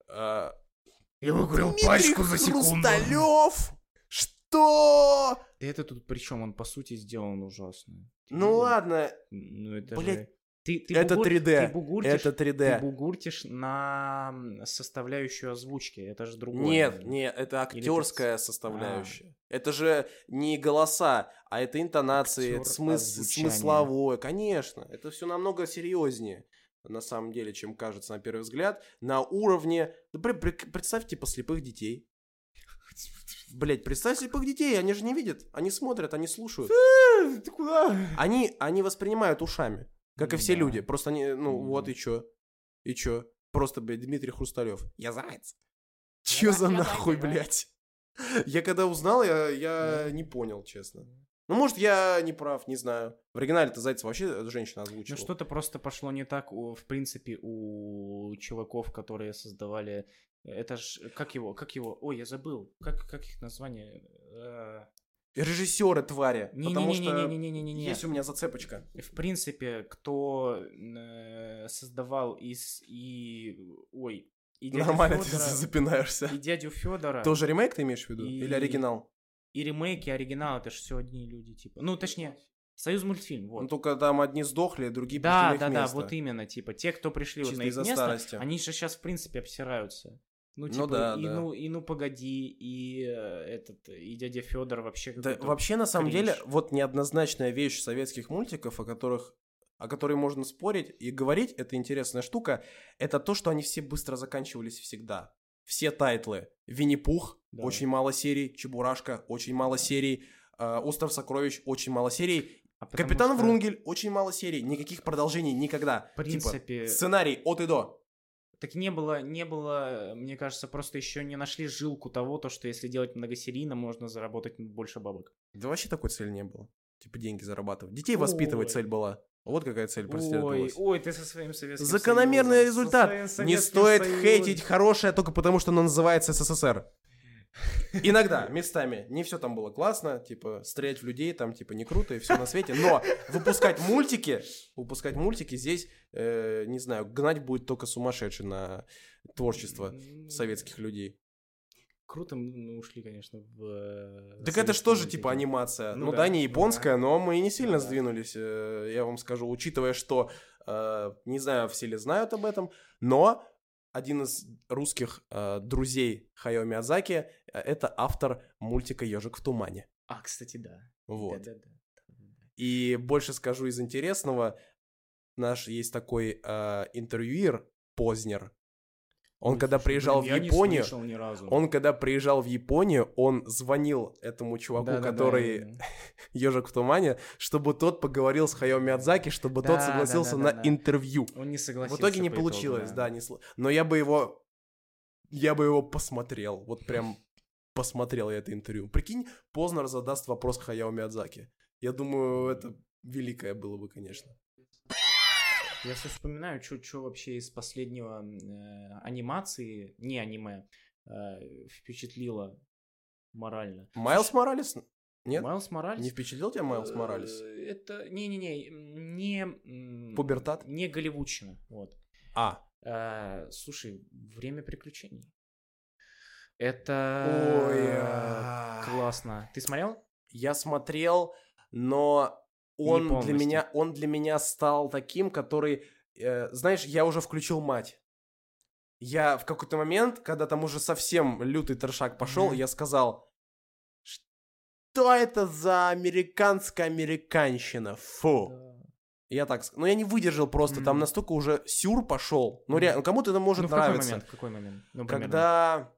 А, Я выиграл Дмитрий Хрусталев? Что? Да это тут причем он по сути сделан ужасно. Ну ладно, Ну это Блядь, же... Ты, ты это бугур- 3D, Ты бугуртишь, это ты 3D. бугуртишь на составляющую озвучки. Это же другое. Нет, нет, это Или актерская ты- составляющая. Это же не голоса, а это интонации, это Актер смыс- озвучания. смысловое. Конечно, это все намного серьезнее, на самом деле, чем кажется на первый взгляд. На уровне... Да, блин, пре- представь, типа, слепых детей. Блять, представь слепых детей, они же не видят, они смотрят, они слушают. Ты куда? Они, они воспринимают ушами, как и все Да. люди. Просто они, ну Да. вот и чё. И чё? Просто, блядь, Дмитрий Хрусталев. Я заяц. Чё за я нахуй, да. блядь? Я когда узнал, я, я не понял, честно. Ну, может, я не прав, не знаю. В оригинале-то Зайца вообще женщина Ну озвучила. что-то просто пошло не так, у- в принципе, у чуваков, которые создавали... Это ж... Как его? Как его? Ой, я забыл. Как, как их название? Режиссеры твари. Потому что Не-не-не-не-не-не-не-не. есть у меня зацепочка. В принципе, кто э, создавал из и ой и Нормально ты Фёдора, запинаешься. и дядю Федора Тоже ремейк ты имеешь в виду? И- Или оригинал? и ремейки, и оригинал, это же все одни люди типа. Ну точнее, Союз мультфильм, вот. Ну, только там одни сдохли, другие да, пришли да, да, место. вот именно, типа те, кто пришли вот Чисто на их место, старости. они же сейчас в принципе обсираются. Ну, Ну типа, да, и, да. ну, и ну погоди, и э, этот, и дядя Федор вообще Да, вообще, на самом кринж. деле, вот неоднозначная вещь советских мультиков, о которых о которой можно спорить и говорить, это интересная штука, это то, что они все быстро заканчивались всегда. Все тайтлы. Винни-Пух, Да. очень мало серий, Чебурашка, очень мало серий, э, Остров Сокровищ, очень мало серий, А Капитан что, Врунгель, очень мало серий, никаких продолжений никогда. В принципе, Типа, сценарий от и до. Так не было, не было, мне кажется, просто еще не нашли жилку того, то, что если делать многосерийно, можно заработать больше бабок. Да вообще такой цели не было. Типа деньги зарабатывать. Детей воспитывать Ой. цель была. Вот какая цель Ой, преследовалась. ой, ты со своим Советским Закономерный Союзом, со результат. Не стоит Союзом. хейтить хорошее только потому, что оно называется СССР. Иногда, местами. Не все там было классно, типа, стрелять в людей там, типа, не круто и все на свете. Но выпускать мультики, выпускать мультики здесь, э, не знаю, гнать будет только сумасшедший на творчество советских людей. Круто мы ушли, конечно, в... э, Так это же тоже мультики. типа анимация. Ну, Ну да, да, не ну японская, но мы не сильно Ну да. сдвинулись, э, я вам скажу, учитывая, что э, не знаю, все ли знают об этом, но один из русских э, друзей Хайо Миядзаки э, это автор мультика Ежик в тумане. А, кстати, да. Вот. Да-да-да. И больше скажу из интересного, наш есть такой э, интервьюер Познер. Он когда приезжал в Японию, он когда приезжал в Японию, он звонил этому чуваку, который. Ежик в тумане, чтобы тот поговорил с Хайо Миядзаки, чтобы тот согласился на интервью. Он не В согласился. итоге не получилось, да, не но я бы его, я бы его посмотрел, вот прям посмотрел я это интервью. Прикинь, Познер задаст вопрос Хаяо Миядзаки. Я думаю, это великое было бы, конечно. Я все вспоминаю, что вообще из последнего э, анимации, не аниме, э, впечатлило морально. Майлз Моралес? Нет? Майлз Моралес? Не впечатлил тебя Майлз Моралес? Э, Это, не-не-не, не... Пубертат? Не голливудщина, вот. А, Э, слушай, время приключений. Это Ой, а. классно. Ты смотрел? я смотрел, но он для меня, он для меня стал таким, который, э, знаешь, я уже включил мать. Я в какой-то момент, когда там уже совсем лютый трешак пошел, Мгм. я сказал, что это за американская американщина? Фу. Я так. Ну, я не выдержал просто, там Мгм. настолько уже сюр пошел. Ну, реально, кому-то это может ну, в какой нравиться. момент? В какой момент? Ну, примерно. Когда,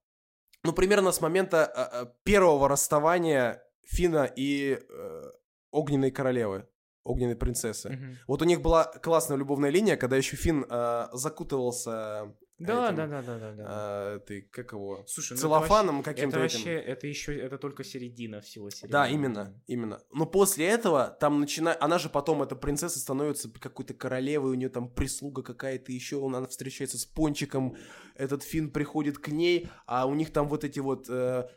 ну, примерно с момента э, э, первого расставания Фина и э, Огненной королевы, Огненной принцессы. Мгм. Вот у них была классная любовная линия, когда еще Фин э, закутывался Да, этим, да, да, да, да, да. э, ты, как его, Слушай, ну это целлофаном вообще- каким-то Это этим. вообще, это еще, это только середина всего сериала. Да, именно, именно. Но после этого там начинает... Она же потом, эта принцесса, становится какой-то королевой, у нее там прислуга какая-то еще, он- она встречается с Пончиком, этот Фин приходит к ней, а у них там вот эти вот э,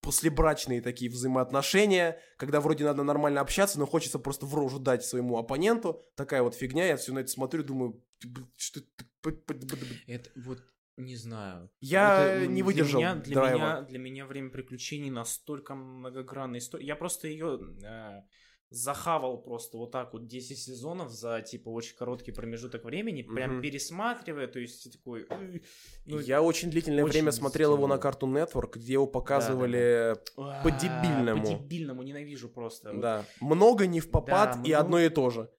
послебрачные такие взаимоотношения, когда вроде надо нормально общаться, но хочется просто в рожу дать своему оппоненту. Такая вот фигня, я все на это смотрю, думаю, «Б- что это... п- п- п- п-». Это вот не знаю. Я Это, не выдержал Для меня, для, драйва. меня, для меня время приключений настолько многогранная история. Я просто ее э, захавал просто вот так вот 10 сезонов за типа очень короткий промежуток времени, прям Мгм. пересматривая, то есть такой... «Ой, ну, я очень длительное очень время смотрел его на. Cartoon Network, где его показывали а, по-дебильному. По-дебильному ненавижу просто. Вот. Да. Много не в попад Да, и много. одно и то же.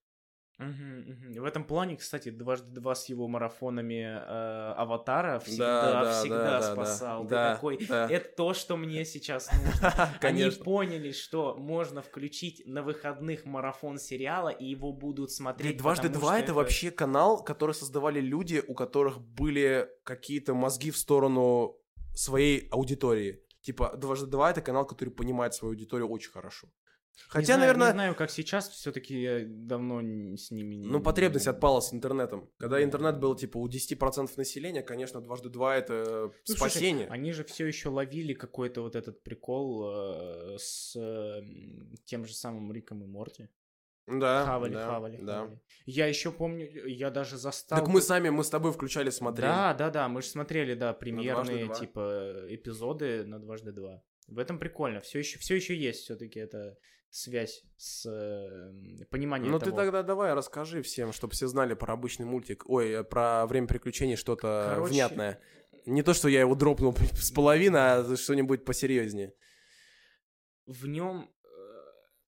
Мгм, мгм. В этом плане, кстати, дважды два с его марафонами э, Аватара Да, всегда, да, всегда да, да, спасал. да. Ты Да, такой, да. это то, что мне сейчас нужно. Они поняли, что можно включить на выходных марафон сериала, и его будут смотреть. Дважды два это вообще канал, который создавали люди, у которых были какие-то мозги в сторону своей аудитории. Типа, дважды два это канал, который понимает свою аудиторию очень хорошо. Не Хотя, знаю- наверное, Не знаю, как сейчас, все-таки я давно с ними... не- ну, потребность отпала с интернетом. Когда интернет был, типа, у 10% населения, конечно, дважды два это Ну, слушай, спасение. они же все еще ловили какой-то вот этот прикол э, с э, тем же самым Риком и Морти. Да, хавали, да, хавали, да. хавали. Я еще помню, я даже застал... Так мы сами, мы с тобой включали, смотрели. Да, да, да, мы же смотрели, да, премьерные, типа, эпизоды на дважды два. В этом прикольно. Все еще, все еще есть все-таки эта связь с э, пониманием Ну ты того. тогда давай расскажи всем, чтобы все знали про обычный мультик. Ой, э, про время приключений что-то Короче, внятное. Не то, что я его дропнул с половины, а что-нибудь посерьезнее. в нем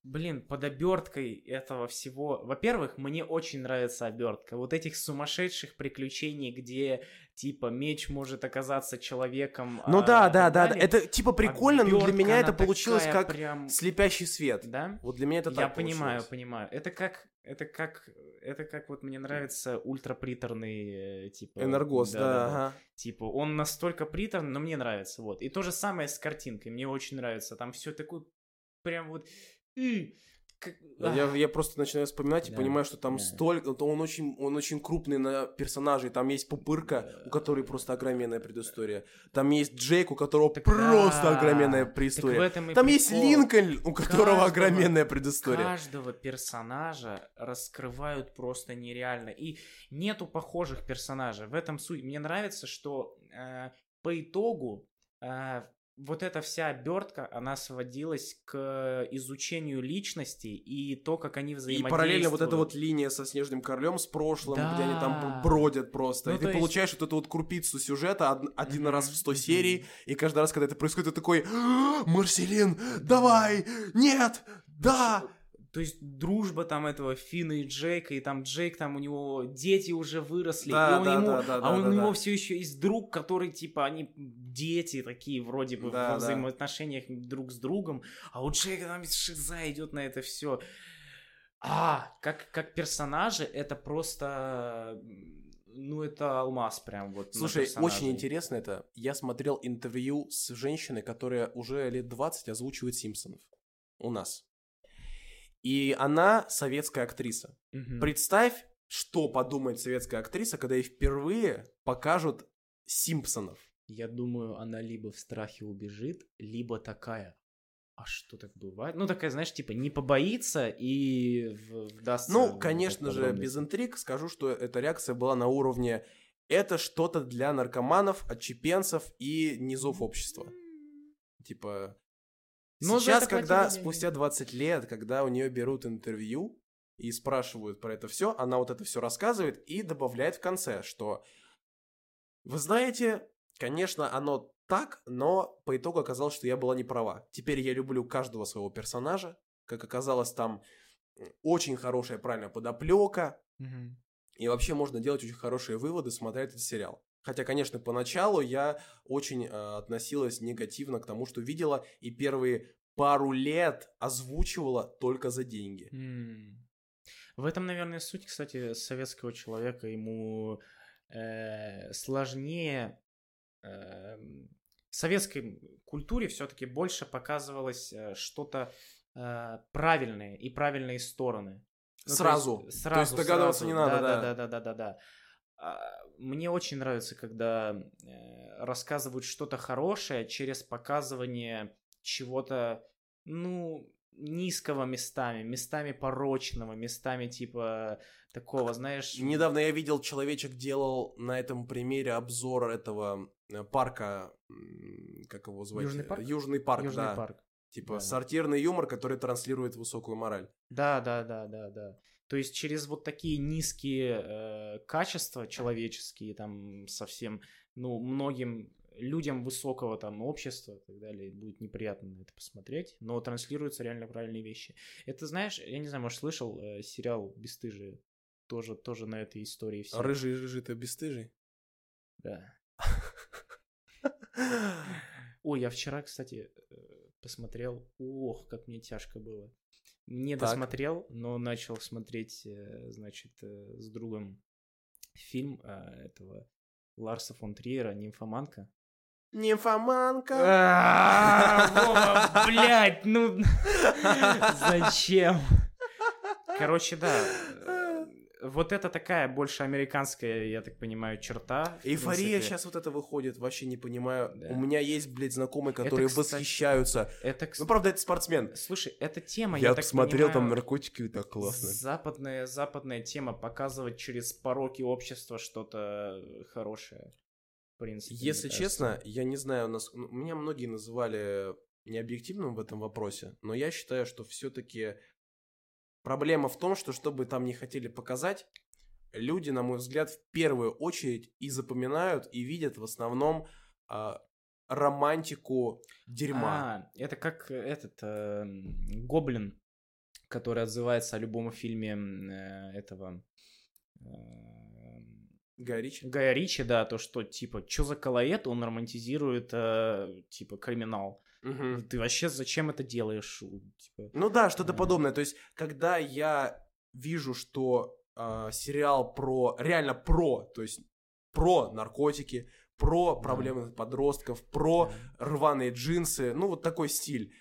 блин, под оберткой этого всего. Во-первых, мне очень нравится обертка. Вот этих сумасшедших приключений, где типа меч может оказаться человеком. Ну а, да, да, да, далее. это типа прикольно, но для меня это получилось как прям... слепящий свет. Да? Вот для меня это Я так понимаю, получилось. понимаю. Это как, это как, это как вот мне нравится ультраприторный, э, типа... Энергос, да, ага. Типа, он настолько приторный, но мне нравится, вот. И то же самое с картинкой, мне очень нравится. Там все такое, прям вот... Я, я просто начинаю вспоминать и Да, понимаю, что там да. столько, то он очень, он очень крупный на персонажей. Там есть Пупырка, у которой просто огроменная предыстория. Там есть Джейк, у которого Так просто да. огроменная Так в предыстория. этом и Там есть прикол. Линкольн, у которого Каждого- огроменная предыстория. Каждого персонажа раскрывают просто нереально. И нету похожих персонажей. В этом суть. Мне нравится, что э, по итогу э, вот эта вся обертка, она сводилась к изучению личности и то, как они И взаимодействуют. параллельно вот эта вот линия со Снежным Королем с прошлым, где они там Да. бродят просто. Ну, и ты есть- получаешь вот эту вот крупицу сюжета од- один Мгм, раз в 100 мгм. серий, и каждый раз, когда это происходит, ты такой «А, Марселин, давай! Нет! Да! То есть дружба там этого Фина и Джейка, и там Джейк, там у него дети уже выросли, Да, и он да, ему, да, да, а он да, у него да. все еще есть друг, который типа они дети такие вроде бы Да, во да. взаимоотношениях друг с другом, а у Джейка там шиза идет на это все. А как как персонажи это просто ну это алмаз прям вот. Слушай, очень интересно это. Я смотрел интервью с женщиной, которая уже лет 20 озвучивает Симпсонов. У нас. И она советская актриса. Мгм. Представь, что подумает советская актриса, когда ей впервые покажут Симпсонов. Я думаю, она либо в страхе убежит, либо такая. А что так бывает? Ну, такая, знаешь, типа не побоится и вдастся. Ну, конечно же, без интриг скажу, что эта реакция была на уровне это что-то для наркоманов, отчепенцев и низов общества. Типа, Но сейчас, когда деньги. спустя 20 лет, когда у нее берут интервью и спрашивают про это все, она вот это все рассказывает и добавляет в конце, что вы знаете, конечно, оно так, но по итогу оказалось, что я была не права. Теперь я люблю каждого своего персонажа. Как оказалось, там очень хорошая, правильно, подоплека. Мгм. И вообще можно делать очень хорошие выводы, смотря этот сериал. Хотя, конечно, поначалу я очень э, относилась негативно к тому, что видела, и первые пару лет озвучивала только за деньги. М. В этом, наверное, суть, кстати, советского человека. Ему э, сложнее... э, в советской культуре все-таки больше показывалось э, что-то э, правильное и правильные стороны. Ну, то Сразу. есть То есть догадываться сразу. не надо, да. Да, да, да, да, да. А, Мне очень нравится, когда э, рассказывают что-то хорошее через показывание чего-то, ну, низкого местами, местами порочного, местами типа такого, знаешь... Недавно я видел, человечек делал на этом примере обзор этого э, парка, как его звать? Южный парк? Южный парк, Южный да. парк. Типа Да. сортирный юмор, который транслирует высокую мораль. Да, да, да, да, да. То есть через вот такие низкие э, качества человеческие, там совсем, ну, многим людям высокого там общества и так далее будет неприятно на это посмотреть, но транслируются реально правильные вещи. Это, знаешь, я не знаю, может, слышал э, сериал «Бесстыжие»? Тоже, тоже на этой истории все. Рыжий, рыжий-то бесстыжий. Да. Ой, я вчера, кстати, э, посмотрел. Ох, как мне тяжко было. Не Так. досмотрел, но начал смотреть, э, значит, э, с другом фильм э, этого Ларса фон Триера «Нимфоманка». Нимфоманка! А, блядь, ну зачем? Короче, да. Вот это такая больше американская, я так понимаю, черта. Эйфория сейчас вот это выходит, вообще не понимаю. Да. У меня есть, блядь, знакомые, которые кстати, восхищаются. Это, Ну, кстати, правда, это спортсмен. Слушай, эта тема, Я, я, так посмотрел там понимаю, наркотики, и так классно. Западная, западная тема показывать через пороки общества что-то хорошее. В принципе, Если честно, я не знаю, нас... ну, меня многие называли необъективным в этом вопросе, но я считаю, что все-таки проблема в том, что чтобы там не хотели показать, люди, на мой взгляд, в первую очередь и запоминают, и видят в основном а, романтику дерьма. А, это как э, этот э, Гоблин. который отзывается о любом фильме э, этого э, Гай Ричи? Гая Ричи, да, то, что, типа, что за колоед, он романтизирует, э, типа, криминал. Мгм. Ты вообще зачем это делаешь? Типа, Ну да, что-то Э. подобное. То есть, когда я вижу, что а, сериал про, реально про, то есть про наркотики, про Да. проблемы подростков, про рваные джинсы, ну вот такой стиль.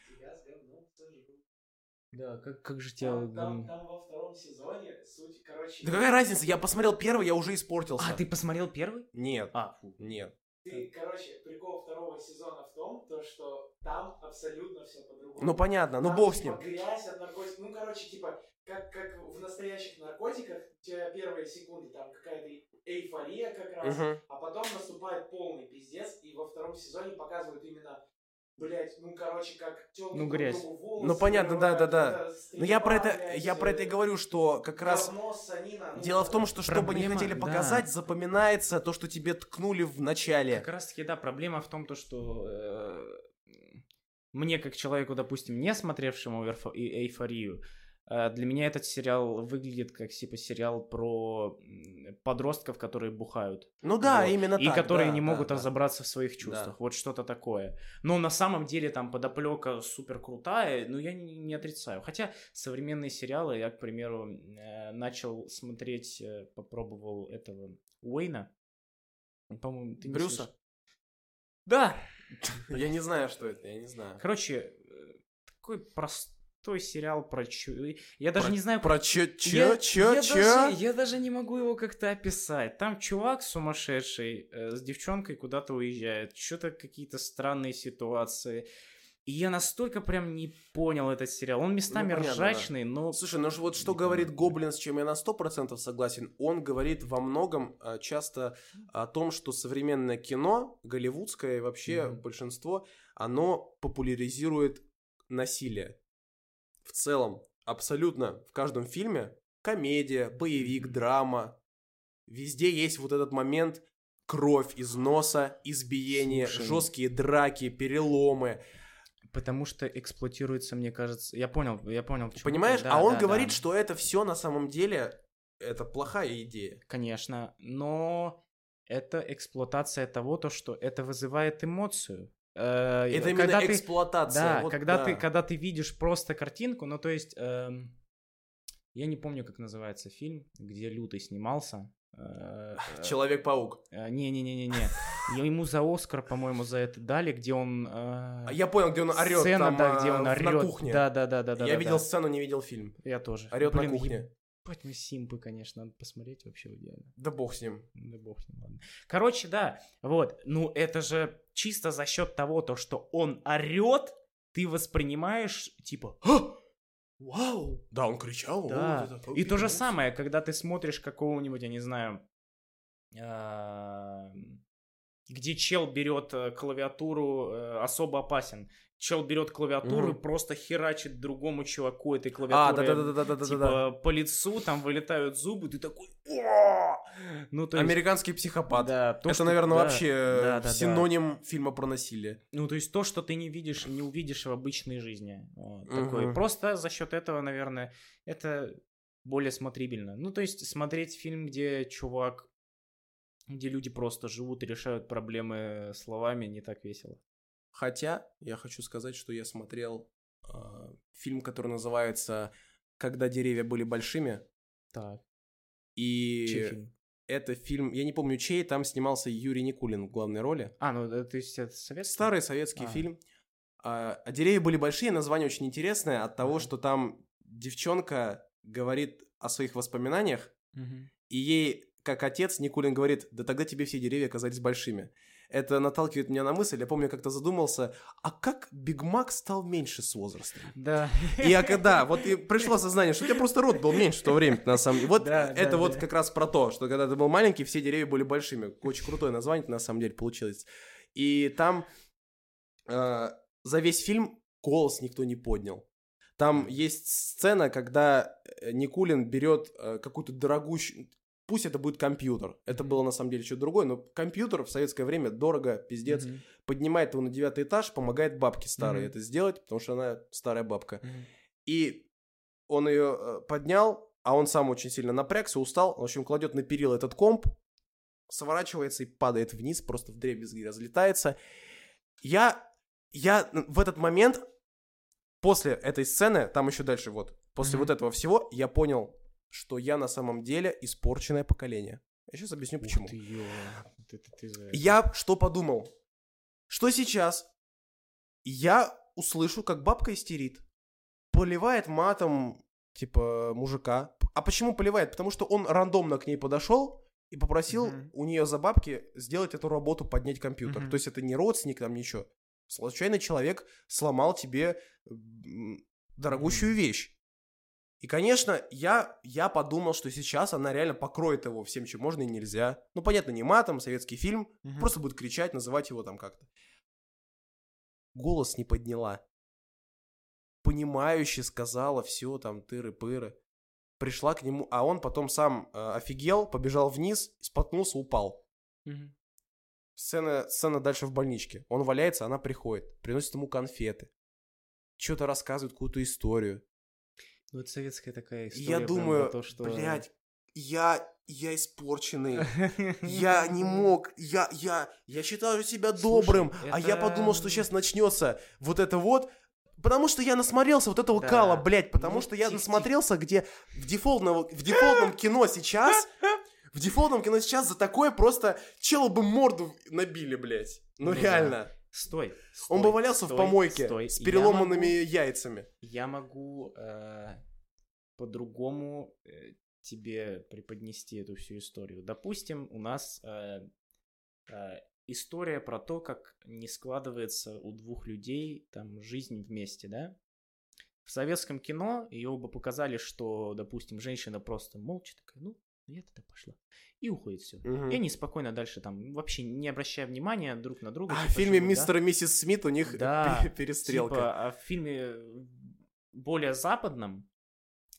Да, как, как же тебя... Там, там, там во втором сезоне суть, короче... Да какая разница, я посмотрел первый, я уже испортился. А, ты посмотрел первый? Нет, А, фу. нет. Ты, короче, прикол второго сезона в том, то, что там абсолютно все по-другому. Ну понятно, ну Там, бог с типа, ним. грязь от наркотиков. Ну, короче, типа, как, как в настоящих наркотиках, у тебя первые секунды там какая-то эйфория как раз, Мгм. а потом наступает полный пиздец, и во втором сезоне показывают именно, блять, ну, короче, как тёлки Ну, грязь. волосы Ну, понятно, да, да, да. это Ну я про это, стрельба, я блядь, про это и э, говорю, что как раз говно, ссанина, ну, дело в том, что что бы не Проблема, хотели да. показать, запоминается то, что тебе ткнули в начале. Как раз таки, да, проблема в том, то, что э, мне, как человеку, допустим, не смотревшему «Эйфо- и- эйфорию, э, для меня этот сериал выглядит как типа сериал про подростков, которые бухают. Ну да, Вот. именно и так. которые да, не да, могут да. разобраться в своих чувствах. Да. Вот что-то такое. Но на самом деле там подоплека супер крутая, но я не, не отрицаю. Хотя современные сериалы, я, к примеру, э, начал смотреть, э, попробовал этого Уэйна. По-моему, ты не Брюса? Да, Я не знаю, что это, я не знаю. Короче, э, такой простой сериал про чё... Я даже Про- не знаю... Про чё, чё, я, чё, я чё? Даже, я даже не могу его как-то описать. Там чувак сумасшедший э, с девчонкой куда-то уезжает. Что-то какие-то странные ситуации. И я настолько прям не понял этот сериал. Он местами Ну, понятно, да. ржачный, но... Слушай, ну вот что говорит. Гоблин, с чем я на 100% согласен, он говорит во многом а, часто о том, что современное кино, голливудское и вообще Мгм. большинство, оно популяризирует насилие. В целом, абсолютно в каждом фильме комедия, боевик, драма, везде есть вот этот момент кровь из носа, избиение, Слушай. жесткие драки, переломы. Потому что эксплуатируется, мне кажется... Я понял, я понял. почему. Понимаешь? Да, а он да, говорит, да. что это все на самом деле это плохая идея. Конечно, но это эксплуатация того, то, что это вызывает эмоцию. Э, Это именно когда ты- эксплуатация. Да, вот когда, да. Ты, когда ты видишь просто картинку, ну то есть, эм, я не помню, как называется фильм, где Лютый снимался. Э, э, Человек-паук. э, Не-не-не-не-не. Ему за Оскар, по-моему, за это дали, где он... э, Я понял, где он орет Сцена, там, да, где а, он орет. на кухне. Да, да, да, да, да. Я да, видел да. сцену, не видел фильм. Я тоже. Орет на кухне. Ебать, мы симпы, конечно, надо посмотреть вообще идеально. Да бог с ним. Да бог с ним, ладно. Короче, да, вот, ну это же чисто за счет того, то, что он орет, ты воспринимаешь, типа, «А! вау, Да, он кричал. да. вот это, И то же самое, когда ты смотришь какого-нибудь, я не знаю, а, где чел берет э, клавиатуру, э, особо опасен. Чел берет клавиатуру Мгм. и просто херачит другому чуваку этой А, клавиатурой. да, да, да, да, да, да, Типа да. по лицу там вылетают зубы, ты такой, ну то есть, Американский психопат. да, то, это, что- наверное, да, вообще да, э, да, да. синоним фильма про насилие. Ну, то есть то, что ты не видишь, не увидишь в обычной жизни. Вот, Мгм. такое. Просто за счет этого, наверное, это более смотрибельно. Ну, то есть смотреть фильм, где чувак, где люди просто живут и решают проблемы словами, не так весело. Хотя, я хочу сказать, что я смотрел э, фильм, который называется «Когда деревья были большими». Так. И Чей фильм? это фильм, я не помню чей, там снимался Юрий Никулин в главной роли. А, ну, э, то есть это советский? Старый советский А. фильм. А, а деревья были большие, название очень интересное от того, Ага. что там девчонка говорит о своих воспоминаниях, Мгм. и ей, как отец, Никулин говорит, да тогда тебе все деревья казались большими. Это наталкивает меня на мысль, я помню, как-то задумался, а как Биг Мак стал меньше с возрастом? Да. И я когда, вот и пришло сознание, что у тебя просто рот был меньше в то время, на самом деле. Вот Да, это да, вот да. как раз про то, что когда ты был маленький, все деревья были большими. Очень крутое название на самом деле получилось. И там э, за весь фильм голос никто не поднял. Там есть сцена, когда э, Никулин берет э, какую-то дорогущую... Пусть это будет компьютер. Это было на самом деле что-то другое, но компьютер в советское время дорого, пиздец. Мгм. Поднимает его на девятый этаж, помогает бабке старой Мгм. это сделать, потому что она старая бабка. Мгм. И он ее поднял, а он сам очень сильно напрягся, устал. В общем, кладет на перил этот комп, сворачивается и падает вниз, просто в дребезги разлетается. Я, я в этот момент, после этой сцены, там еще дальше вот, после Мгм. вот этого всего, я понял, что я на самом деле испорченное поколение. Я сейчас объясню, почему. Ух ты, ё. Ты- ты- ты Я что подумал? Что сейчас я услышу, как бабка истерит, поливает матом, типа, мужика. А почему поливает? Потому что он рандомно к ней подошел и попросил Мгм. у нее за бабки сделать эту работу, поднять компьютер. Мгм. То есть это не родственник, там ничего. Случайный человек сломал тебе дорогущую вещь. И, конечно, я, я подумал, что сейчас она реально покроет его всем, чем можно и нельзя. Ну, понятно, не матом, советский фильм. Мгм. Просто будет кричать, называть его там как-то. Голос не подняла. Понимающе сказала все там тыры-пыры. Пришла к нему, а он потом сам э, офигел, побежал вниз, споткнулся, упал. Мгм. Сцена, сцена дальше в больничке. Он валяется, она приходит, приносит ему конфеты. Что-то рассказывает, какую-то историю. Ну, это советская такая история. я думаю, то, что... блядь, я, я испорченный. Я не мог, я, я, я считаю себя Слушай, добрым, а я подумал, что сейчас начнется вот это вот, потому что я насмотрелся вот этого Да. кала, блядь, потому Ну, что я тих- насмотрелся, где в дефолтном, в дефолтном кино сейчас, в дефолтном кино сейчас за такое просто челу бы морду набили, блядь. Ну, Ну да. Стой, Он бы валялся в помойке стой. с Я переломанными могу- яйцами. Я могу э, по-другому э, тебе преподнести эту всю историю. Допустим, у нас э, э, история про то, как не складывается у двух людей там жизнь вместе, да? В советском кино ее бы показали, что, допустим, женщина просто молча такая, ну, я тогда пошла. И уходит все. Мгм. И они спокойно дальше там, вообще не обращая внимания друг на друга. А в типа, фильме живут, да? «Мистер и миссис Смит» у них Да, пе- перестрелка. Типа, а в фильме более западном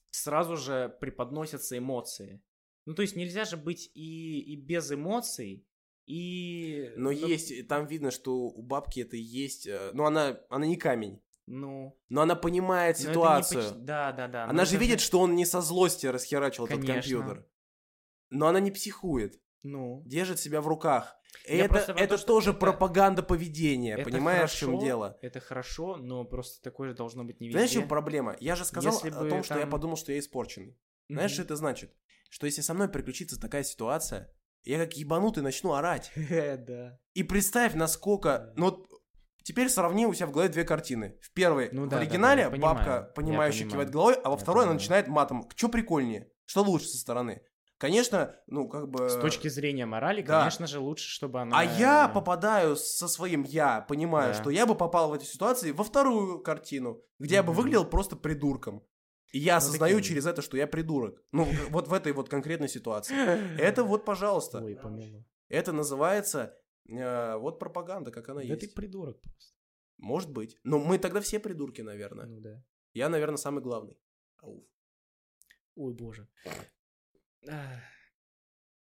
сразу же преподносятся эмоции. Ну, то есть нельзя же быть и, и без эмоций, и... Но ну, есть, там видно, что у бабки это есть, э, ну она, она не камень, Ну... но она понимает но это не ситуацию. поч- Да, да, да. Она же это видит, что он не со злости расхерачил этот Конечно. компьютер. Но она не психует, Ну... держит себя в руках. И Я это, это то, что тоже это- пропаганда поведения, это понимаешь, в чем хорошо, дело? Это хорошо, но просто такое же должно быть не везде. Знаешь, в чем проблема? Я же сказал Если о том, что я там- подумал, что я испорченный. Знаешь, Мгм. что это значит? Что если со мной приключится такая ситуация, я как ебанутый начну орать. Да. И представь, насколько... Да. Ну, вот теперь сравни у себя в голове две картины. В первой, Ну в да, да, оригинале, да, понимаю, бабка, понимающая, понимаю. кивает головой, а во Я второй она понимаю. начинает матом. Что прикольнее? Что лучше со стороны? Конечно, ну, как бы... С точки зрения морали, да. конечно же, лучше, чтобы она... А я попадаю со своим я, понимаю, Да. что я бы попал в этой ситуации во вторую картину, где я бы выглядел просто придурком. И я Ну, осознаю таким. через это, что я придурок. Ну, вот в этой вот конкретной ситуации. Это вот, пожалуйста. Ой, помилуй. Это называется э, вот пропаганда, как она Да ты есть. придурок просто. Может быть. Но мы тогда все придурки, наверное. Ну да. Я, наверное, самый главный. Ой, боже.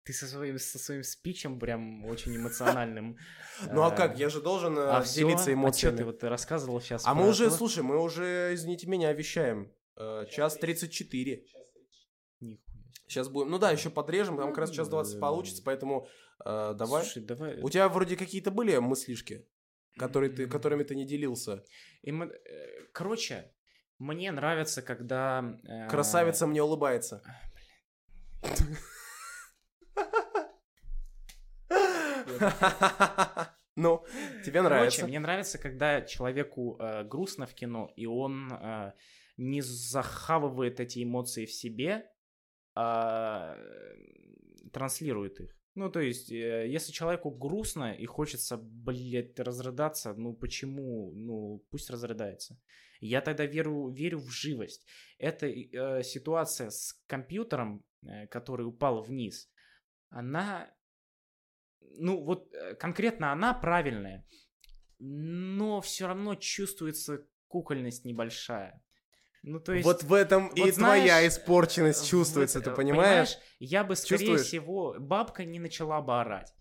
Ты со своим, со своим спичем прям очень эмоциональным. Ну а э, как? Я же должен э, а делиться А эмоциями. ты вот рассказывал сейчас? А мы уже, слушай, мы уже, извините меня, вещаем. Э, Час 34. Нихуя. себе. Сейчас будем. Ну да, еще подрежем, там как раз час 20 Да. получится, поэтому э, давай. Слушай, давай. У тебя вроде какие-то были мыслишки, которые ты, М. которыми ты не делился. э, Короче, мне нравится, когда... э, Красавица мне улыбается. Ну, тебе нравится. Короче, мне нравится, когда человеку э, грустно в кино, и он э, не захавывает эти эмоции в себе, а э, транслирует их. Ну, то есть, э, если человеку грустно и хочется, блядь, разрыдаться, ну почему? Ну, пусть разрыдается. Я тогда верю, верю в живость. Эта э, ситуация с компьютером, э, который упал вниз, она ну вот э, конкретно она правильная, но все равно чувствуется кукольность небольшая. Ну то есть Вот в этом и вот твоя знаешь, испорченность э, чувствуется, вот, ты э, понимаешь? Я бы скорее Чувствуешь? всего бабка не начала бы орать.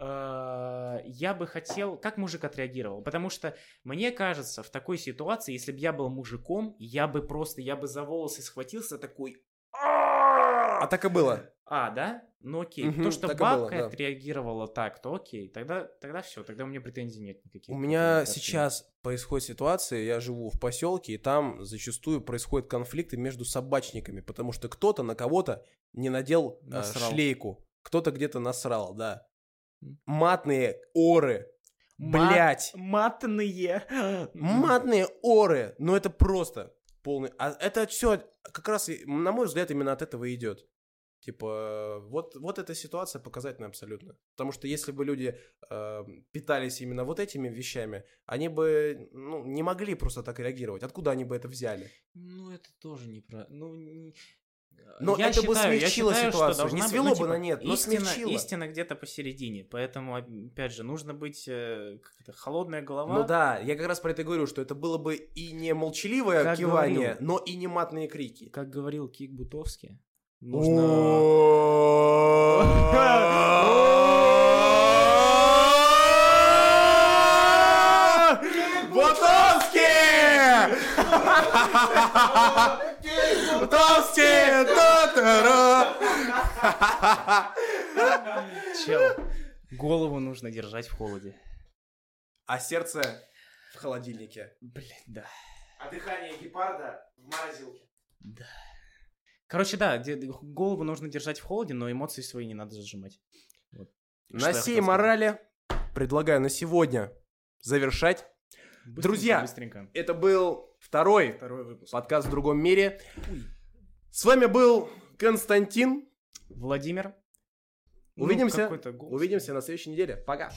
э, я бы хотел, как мужик отреагировал, потому что мне кажется, в такой ситуации, если бы я был мужиком, я бы просто, я бы за волосы схватился такой, А так и было. А, да? Ну окей. Мгм, То, что и было, бабка да. отреагировала так, то окей. Тогда, тогда все, тогда у меня претензий нет никаких. У меня сейчас происходит ситуация, я живу в поселке, и там зачастую происходят конфликты между собачниками, потому что кто-то на кого-то не надел э, Насрал. шлейку, кто-то где-то насрал, да. Матные оры, Мат- блять, Матные. матные оры, ну это просто полный, а это все как раз, на мой взгляд, именно от этого и идет. Типа, вот, вот эта ситуация показательная абсолютно. Потому что если бы люди э, питались именно вот этими вещами, они бы ну, не могли просто так реагировать. Откуда они бы это взяли? Ну, это тоже неправильно. Ну, не- Но я это бы считаю- я смягчило считаю, ситуацию. Не быть, свело ну, бы типа, на нет, но истина, смягчило. истина где-то посередине. Поэтому, опять же, нужно быть э, как это, холодная голова. Ну да, я как раз про это говорю, что это было бы и не молчаливое Как кивание, говорил. но и не матные крики. Как говорил Кик Бутовский, нужно... Та-та-ра! Чел, голову нужно держать в холоде. А сердце в холодильнике. Блин, да. А дыхание гепарда в морозилке. Да. Короче, да, голову нужно держать в холоде, но эмоции свои не надо зажимать. Вот. На сей морали предлагаю на сегодня завершать. Быстренько, Друзья, быстренько. Это был второй Второй выпуск. подкаст в другом мире. С вами был Константин. Владимир. Ну, Увидимся. голос. Увидимся на следующей неделе. Пока.